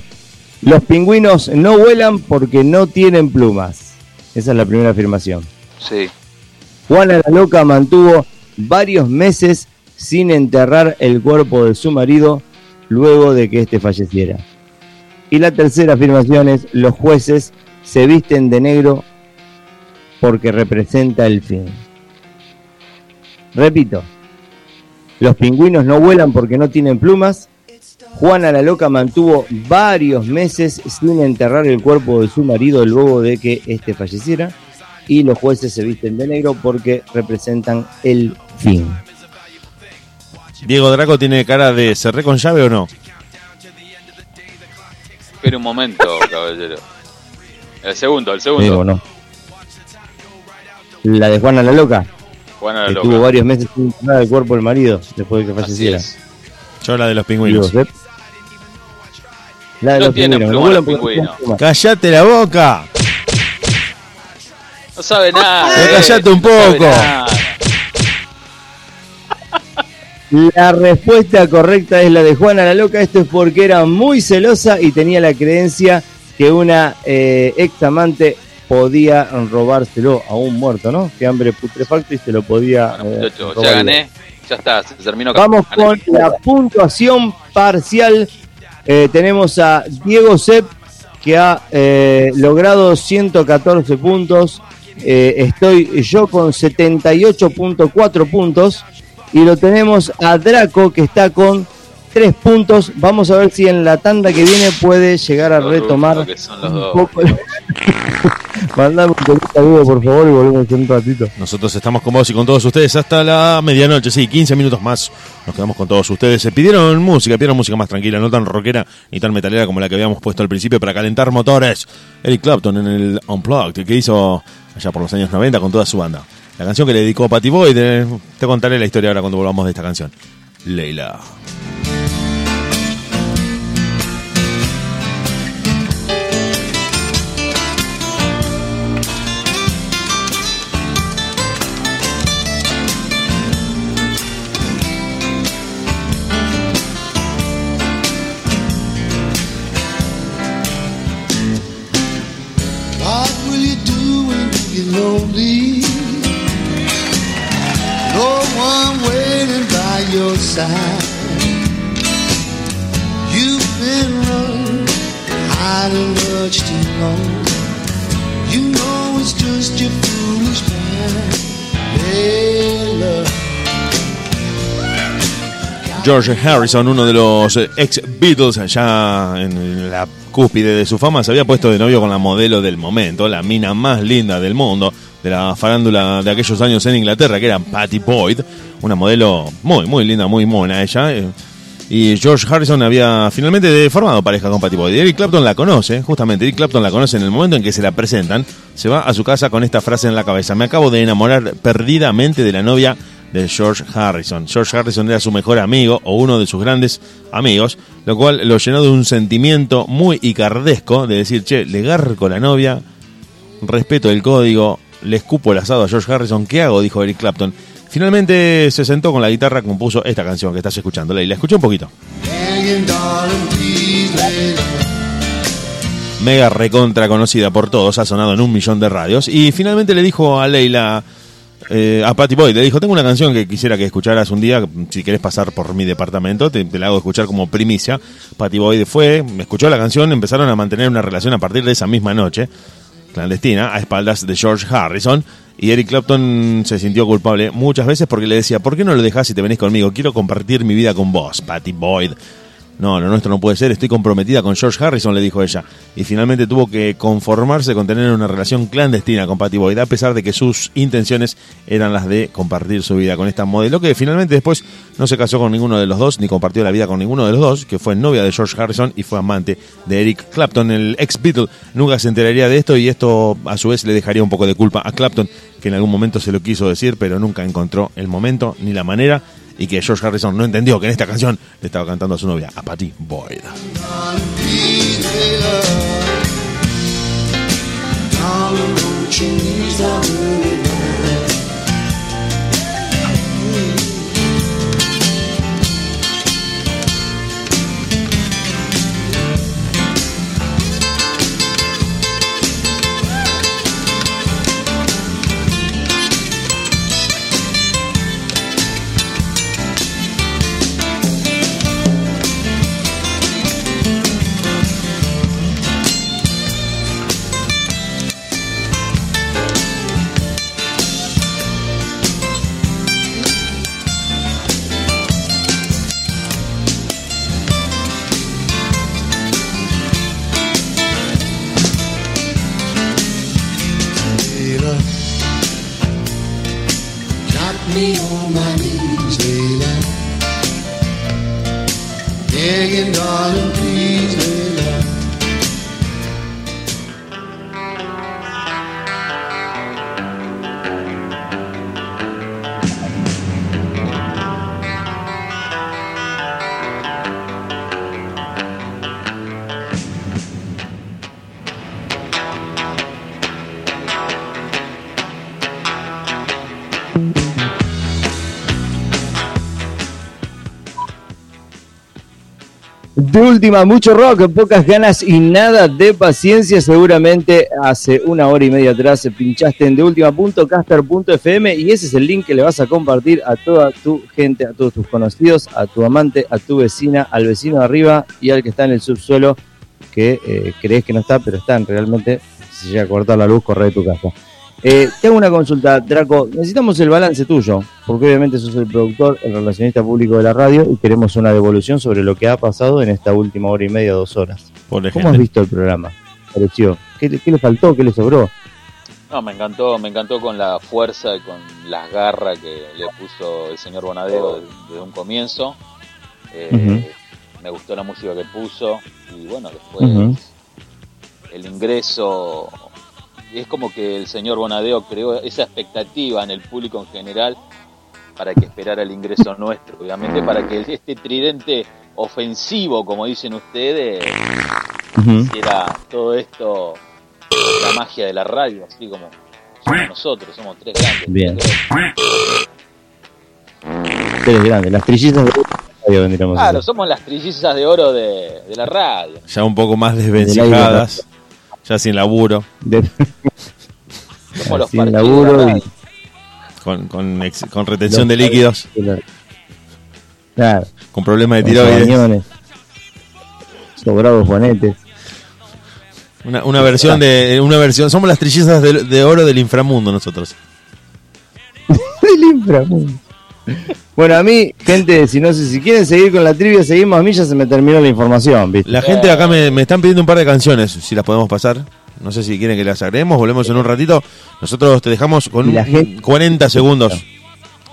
[SPEAKER 3] Los pingüinos no vuelan porque no tienen plumas. Esa es la primera afirmación.
[SPEAKER 5] Sí.
[SPEAKER 3] Juana la Loca mantuvo varios meses sin enterrar el cuerpo de su marido luego de que éste falleciera. Y la tercera afirmación es, los jueces se visten de negro porque representa el fin. Repito, los pingüinos no vuelan porque no tienen plumas. Juana la Loca mantuvo varios meses sin enterrar el cuerpo de su marido luego de que éste falleciera. Y los jueces se visten de negro porque representan el fin.
[SPEAKER 2] Diego Draco tiene cara de cerré con llave o no.
[SPEAKER 5] Espera un momento, caballero. El segundo, el segundo.
[SPEAKER 3] Digo, no. La de Juana la Loca,
[SPEAKER 5] Juana la
[SPEAKER 3] que
[SPEAKER 5] loca.
[SPEAKER 3] tuvo varios meses sin enterrar el cuerpo del marido después de que falleciera.
[SPEAKER 2] Yo la de los
[SPEAKER 3] Digo,
[SPEAKER 2] pingüinos.
[SPEAKER 3] ¿sí? La de
[SPEAKER 5] No
[SPEAKER 3] los pingüinos.
[SPEAKER 5] los pingüinos.
[SPEAKER 2] ¡Cállate la boca!
[SPEAKER 5] No sabe nada. Eh,
[SPEAKER 2] callate un
[SPEAKER 5] no sabe
[SPEAKER 2] poco.
[SPEAKER 3] La respuesta correcta es la de Juana la Loca. Esto es porque era muy celosa y tenía la creencia que una eh, ex amante podía robárselo a un muerto, ¿no? Que hambre putrefacto y se lo podía.
[SPEAKER 5] Bueno,
[SPEAKER 3] eh,
[SPEAKER 5] ya gané. Ya está, se terminó.
[SPEAKER 3] Vamos con la puntuación parcial. Eh, tenemos a Diego Sepp que ha eh, logrado 114 puntos. Estoy yo con 78.4 puntos. Y lo tenemos a Draco que está con 3 puntos. Vamos a ver si en la tanda que viene puede llegar a retomar
[SPEAKER 5] que son los
[SPEAKER 3] un
[SPEAKER 5] dos.
[SPEAKER 3] poco. Mandame un por favor, y volvemos en un ratito.
[SPEAKER 2] Nosotros estamos con vos y con todos ustedes hasta la medianoche, sí, 15 minutos más. Nos quedamos con todos ustedes. Se pidieron música, pidieron música más tranquila, no tan rockera ni tan metalera como la que habíamos puesto al principio para calentar motores. Eric Clapton en el Unplugged que hizo allá por los años 90 con toda su banda. La canción que le dedicó a Patty Boy, te, te contaré la historia ahora cuando volvamos de esta canción. Leila.
[SPEAKER 6] You know it's just your foolish.
[SPEAKER 2] George Harrison, uno de los eh, ex Beatles, allá en la cúspide de su fama, se había puesto de novio con la modelo del momento, la mina más linda del mundo, de la farándula de aquellos años en Inglaterra, que era Patty Boyd, una modelo muy, muy linda, muy mona ella. eh, Y George Harrison había finalmente formado pareja con Patty Boyd. Eric Clapton la conoce, justamente Eric Clapton la conoce en el momento en que se la presentan. Se va a su casa con esta frase en la cabeza. Me acabo de enamorar perdidamente de la novia de George Harrison. George Harrison era su mejor amigo o uno de sus grandes amigos, lo cual lo llenó de un sentimiento muy icardesco de decir, che, le garco la novia, respeto el código, le escupo el asado a George Harrison, ¿qué hago? dijo Eric Clapton. Finalmente se sentó con la guitarra, compuso esta canción que estás escuchando. Y la escuché un poquito. Mega recontra conocida por todos, ha sonado en un millón de radios. Y finalmente le dijo a Leila, eh, a Patty Boyd, le dijo, tengo una canción que quisiera que escucharas un día, si querés pasar por mi departamento, te, te la hago escuchar como primicia. Patty Boyd fue, escuchó la canción, empezaron a mantener una relación a partir de esa misma noche, clandestina, a espaldas de George Harrison. Y Eric Clapton se sintió culpable muchas veces porque le decía, ¿por qué no lo dejás si te venís conmigo? Quiero compartir mi vida con vos, Patty Boyd. No, lo nuestro no puede ser, estoy comprometida con George Harrison, le dijo ella. Y finalmente tuvo que conformarse con tener una relación clandestina con Patty Boyd, a pesar de que sus intenciones eran las de compartir su vida con esta modelo, que finalmente después no se casó con ninguno de los dos, ni compartió la vida con ninguno de los dos, que fue novia de George Harrison y fue amante de Eric Clapton, el ex Beatle. Nunca se enteraría de esto y esto a su vez le dejaría un poco de culpa a Clapton, que en algún momento se lo quiso decir, pero nunca encontró el momento ni la manera y que George Harrison no entendió que en esta canción le estaba cantando a su novia, a Patty Boyd.
[SPEAKER 3] De última, mucho rock, pocas ganas y nada de paciencia. Seguramente hace una hora y media atrás pinchaste en deultima.caster.fm y ese es el link que le vas a compartir a toda tu gente, a todos tus conocidos, a tu amante, a tu vecina, al vecino de arriba y al que está en el subsuelo que eh, crees que no está, pero están realmente. Si llega a cortar la luz, corre de tu casa. Eh, te hago una consulta, Draco. Necesitamos el balance tuyo, porque obviamente sos el productor, el relacionista público de la radio y queremos una devolución sobre lo que ha pasado en esta última hora y media, dos horas.
[SPEAKER 2] Por
[SPEAKER 3] ¿Cómo has visto el programa? ¿Qué ¿Te pareció? ¿Qué, le- qué le faltó? ¿Qué le sobró?
[SPEAKER 5] No, me encantó, me encantó con la fuerza y con las garras que le puso el señor Bonadeo desde, desde un comienzo. Eh. Me gustó la música que puso y bueno, después el ingreso. Es como que el señor Bonadeo creó esa expectativa en el público en general para que esperara el ingreso nuestro, obviamente para que este tridente ofensivo, como dicen ustedes,
[SPEAKER 3] Ujú.
[SPEAKER 5] hiciera todo esto, la magia de la radio, así como somos nosotros, somos tres grandes.
[SPEAKER 3] Bien.
[SPEAKER 5] tres grandes.
[SPEAKER 3] Tres grandes, las trillizas de la radio vendríamos a
[SPEAKER 5] Claro, somos las trillizas de oro de, de la radio.
[SPEAKER 2] Ya un poco más desvencijadas, ya sin laburo,
[SPEAKER 3] De-
[SPEAKER 5] Somos los
[SPEAKER 3] Sin laburo y-
[SPEAKER 2] con, con, ex- con retención de líquidos.
[SPEAKER 3] Claro.
[SPEAKER 2] con problemas de
[SPEAKER 3] con
[SPEAKER 2] tiroides.
[SPEAKER 3] Sobrados juanetes.
[SPEAKER 2] Una, una versión de una versión, somos las trillizas de, de oro del inframundo nosotros.
[SPEAKER 3] del inframundo. Bueno, a mí, gente, si no sé si quieren seguir con la trivia, seguimos. A mí ya se me terminó la información, ¿viste?
[SPEAKER 2] La gente acá me, me están pidiendo un par de canciones, si las podemos pasar. No sé si quieren que las agreguemos, volvemos en un ratito. Nosotros te dejamos con
[SPEAKER 3] Y la
[SPEAKER 2] un-
[SPEAKER 3] gente-
[SPEAKER 2] 40 segundos,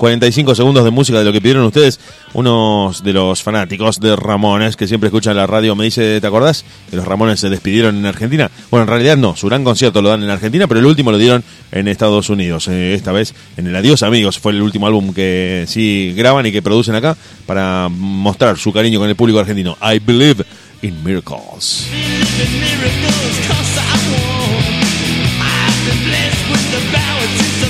[SPEAKER 2] 45 segundos de música de lo que pidieron ustedes. Unos de los fanáticos de Ramones que siempre escuchan la radio me dice, ¿te acordás? Que los Ramones se despidieron en Argentina. Bueno, en realidad no, su gran concierto lo dan en Argentina, pero el último lo dieron en Estados Unidos. Eh, esta vez en el Adiós Amigos fue el último álbum que sí graban y que producen acá para mostrar su cariño con el público argentino. I Believe in Miracles.
[SPEAKER 4] Solitary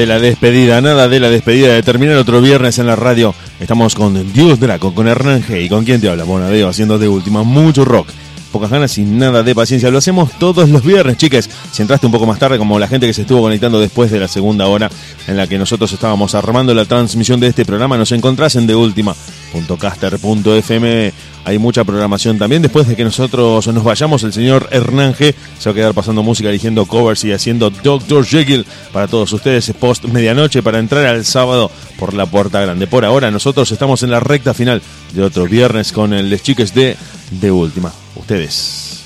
[SPEAKER 2] de la despedida, nada de la despedida de terminar otro viernes en la radio. Estamos con Dios Draco, con Hernán G. ¿Y con quién te habla? Bonadeo, haciendo de última mucho rock. Pocas ganas y nada de paciencia. Lo hacemos todos los viernes, chiques. Si entraste un poco más tarde, como la gente que se estuvo conectando después de la segunda hora en la que nosotros estábamos armando la transmisión de este programa, nos encontrás en deultima.caster.fm. Hay mucha programación también. Después de que nosotros nos vayamos, el señor Hernán G se va a quedar pasando música, eligiendo covers y haciendo Dr. Jekyll para todos ustedes post medianoche para entrar al sábado por la puerta grande. Por ahora, nosotros estamos en la recta final de otro viernes con el Les Chiques de De Última. Ustedes.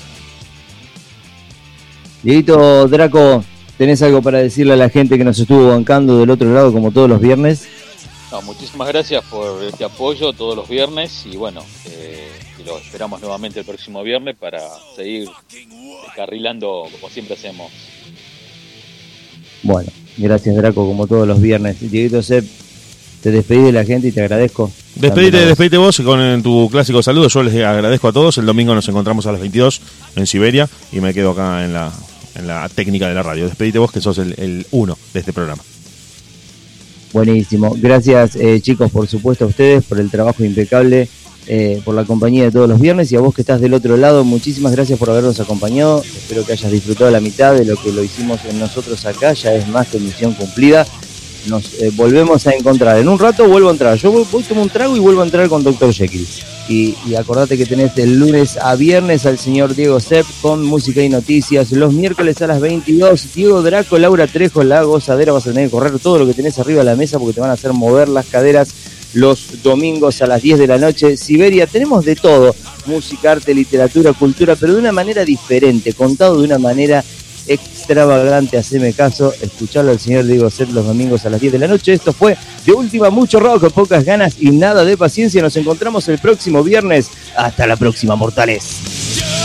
[SPEAKER 3] Dieguito Draco, ¿tenés algo para decirle a la gente que nos estuvo bancando del otro lado como todos los viernes?
[SPEAKER 5] No, muchísimas gracias por este apoyo todos los viernes y bueno, eh, y lo esperamos nuevamente el próximo viernes para seguir carrilando como siempre hacemos.
[SPEAKER 3] Bueno, gracias Draco como todos los viernes. Dieguito Sepp, te despedí de la gente y te agradezco.
[SPEAKER 2] Despedite, despedite vos con tu clásico saludo. Yo les agradezco a todos. El domingo nos encontramos a las 22 en Siberia y me quedo acá en la, en la técnica de la radio. Despedite vos que sos el, el uno de este programa.
[SPEAKER 3] Buenísimo. Gracias eh, chicos, por supuesto a ustedes por el trabajo impecable, eh, por la compañía de todos los viernes y a vos que estás del otro lado, muchísimas gracias por habernos acompañado. Espero que hayas disfrutado la mitad de lo que lo hicimos en nosotros acá, ya es más que misión cumplida. Nos eh, volvemos a encontrar. En un rato vuelvo a entrar. Yo voy, tomo un trago y vuelvo a entrar con Dr. Jekyll. Y, y acordate que tenés el lunes a viernes al señor Diego Sepp con música y noticias. Los miércoles a las 22, Diego Draco, Laura Trejo, la gozadera. Vas a tener que correr todo lo que tenés arriba de la mesa porque te van a hacer mover las caderas los domingos a las 10 de la noche. Siberia, tenemos de todo. Música, arte, literatura, cultura, pero de una manera diferente, contado de una manera extravagante. Haceme caso, escucharlo al señor Diego Sepp los domingos a las 10 de la noche. Esto fue de última mucho rock, pocas ganas y nada de paciencia. Nos encontramos el próximo viernes. Hasta la próxima, mortales.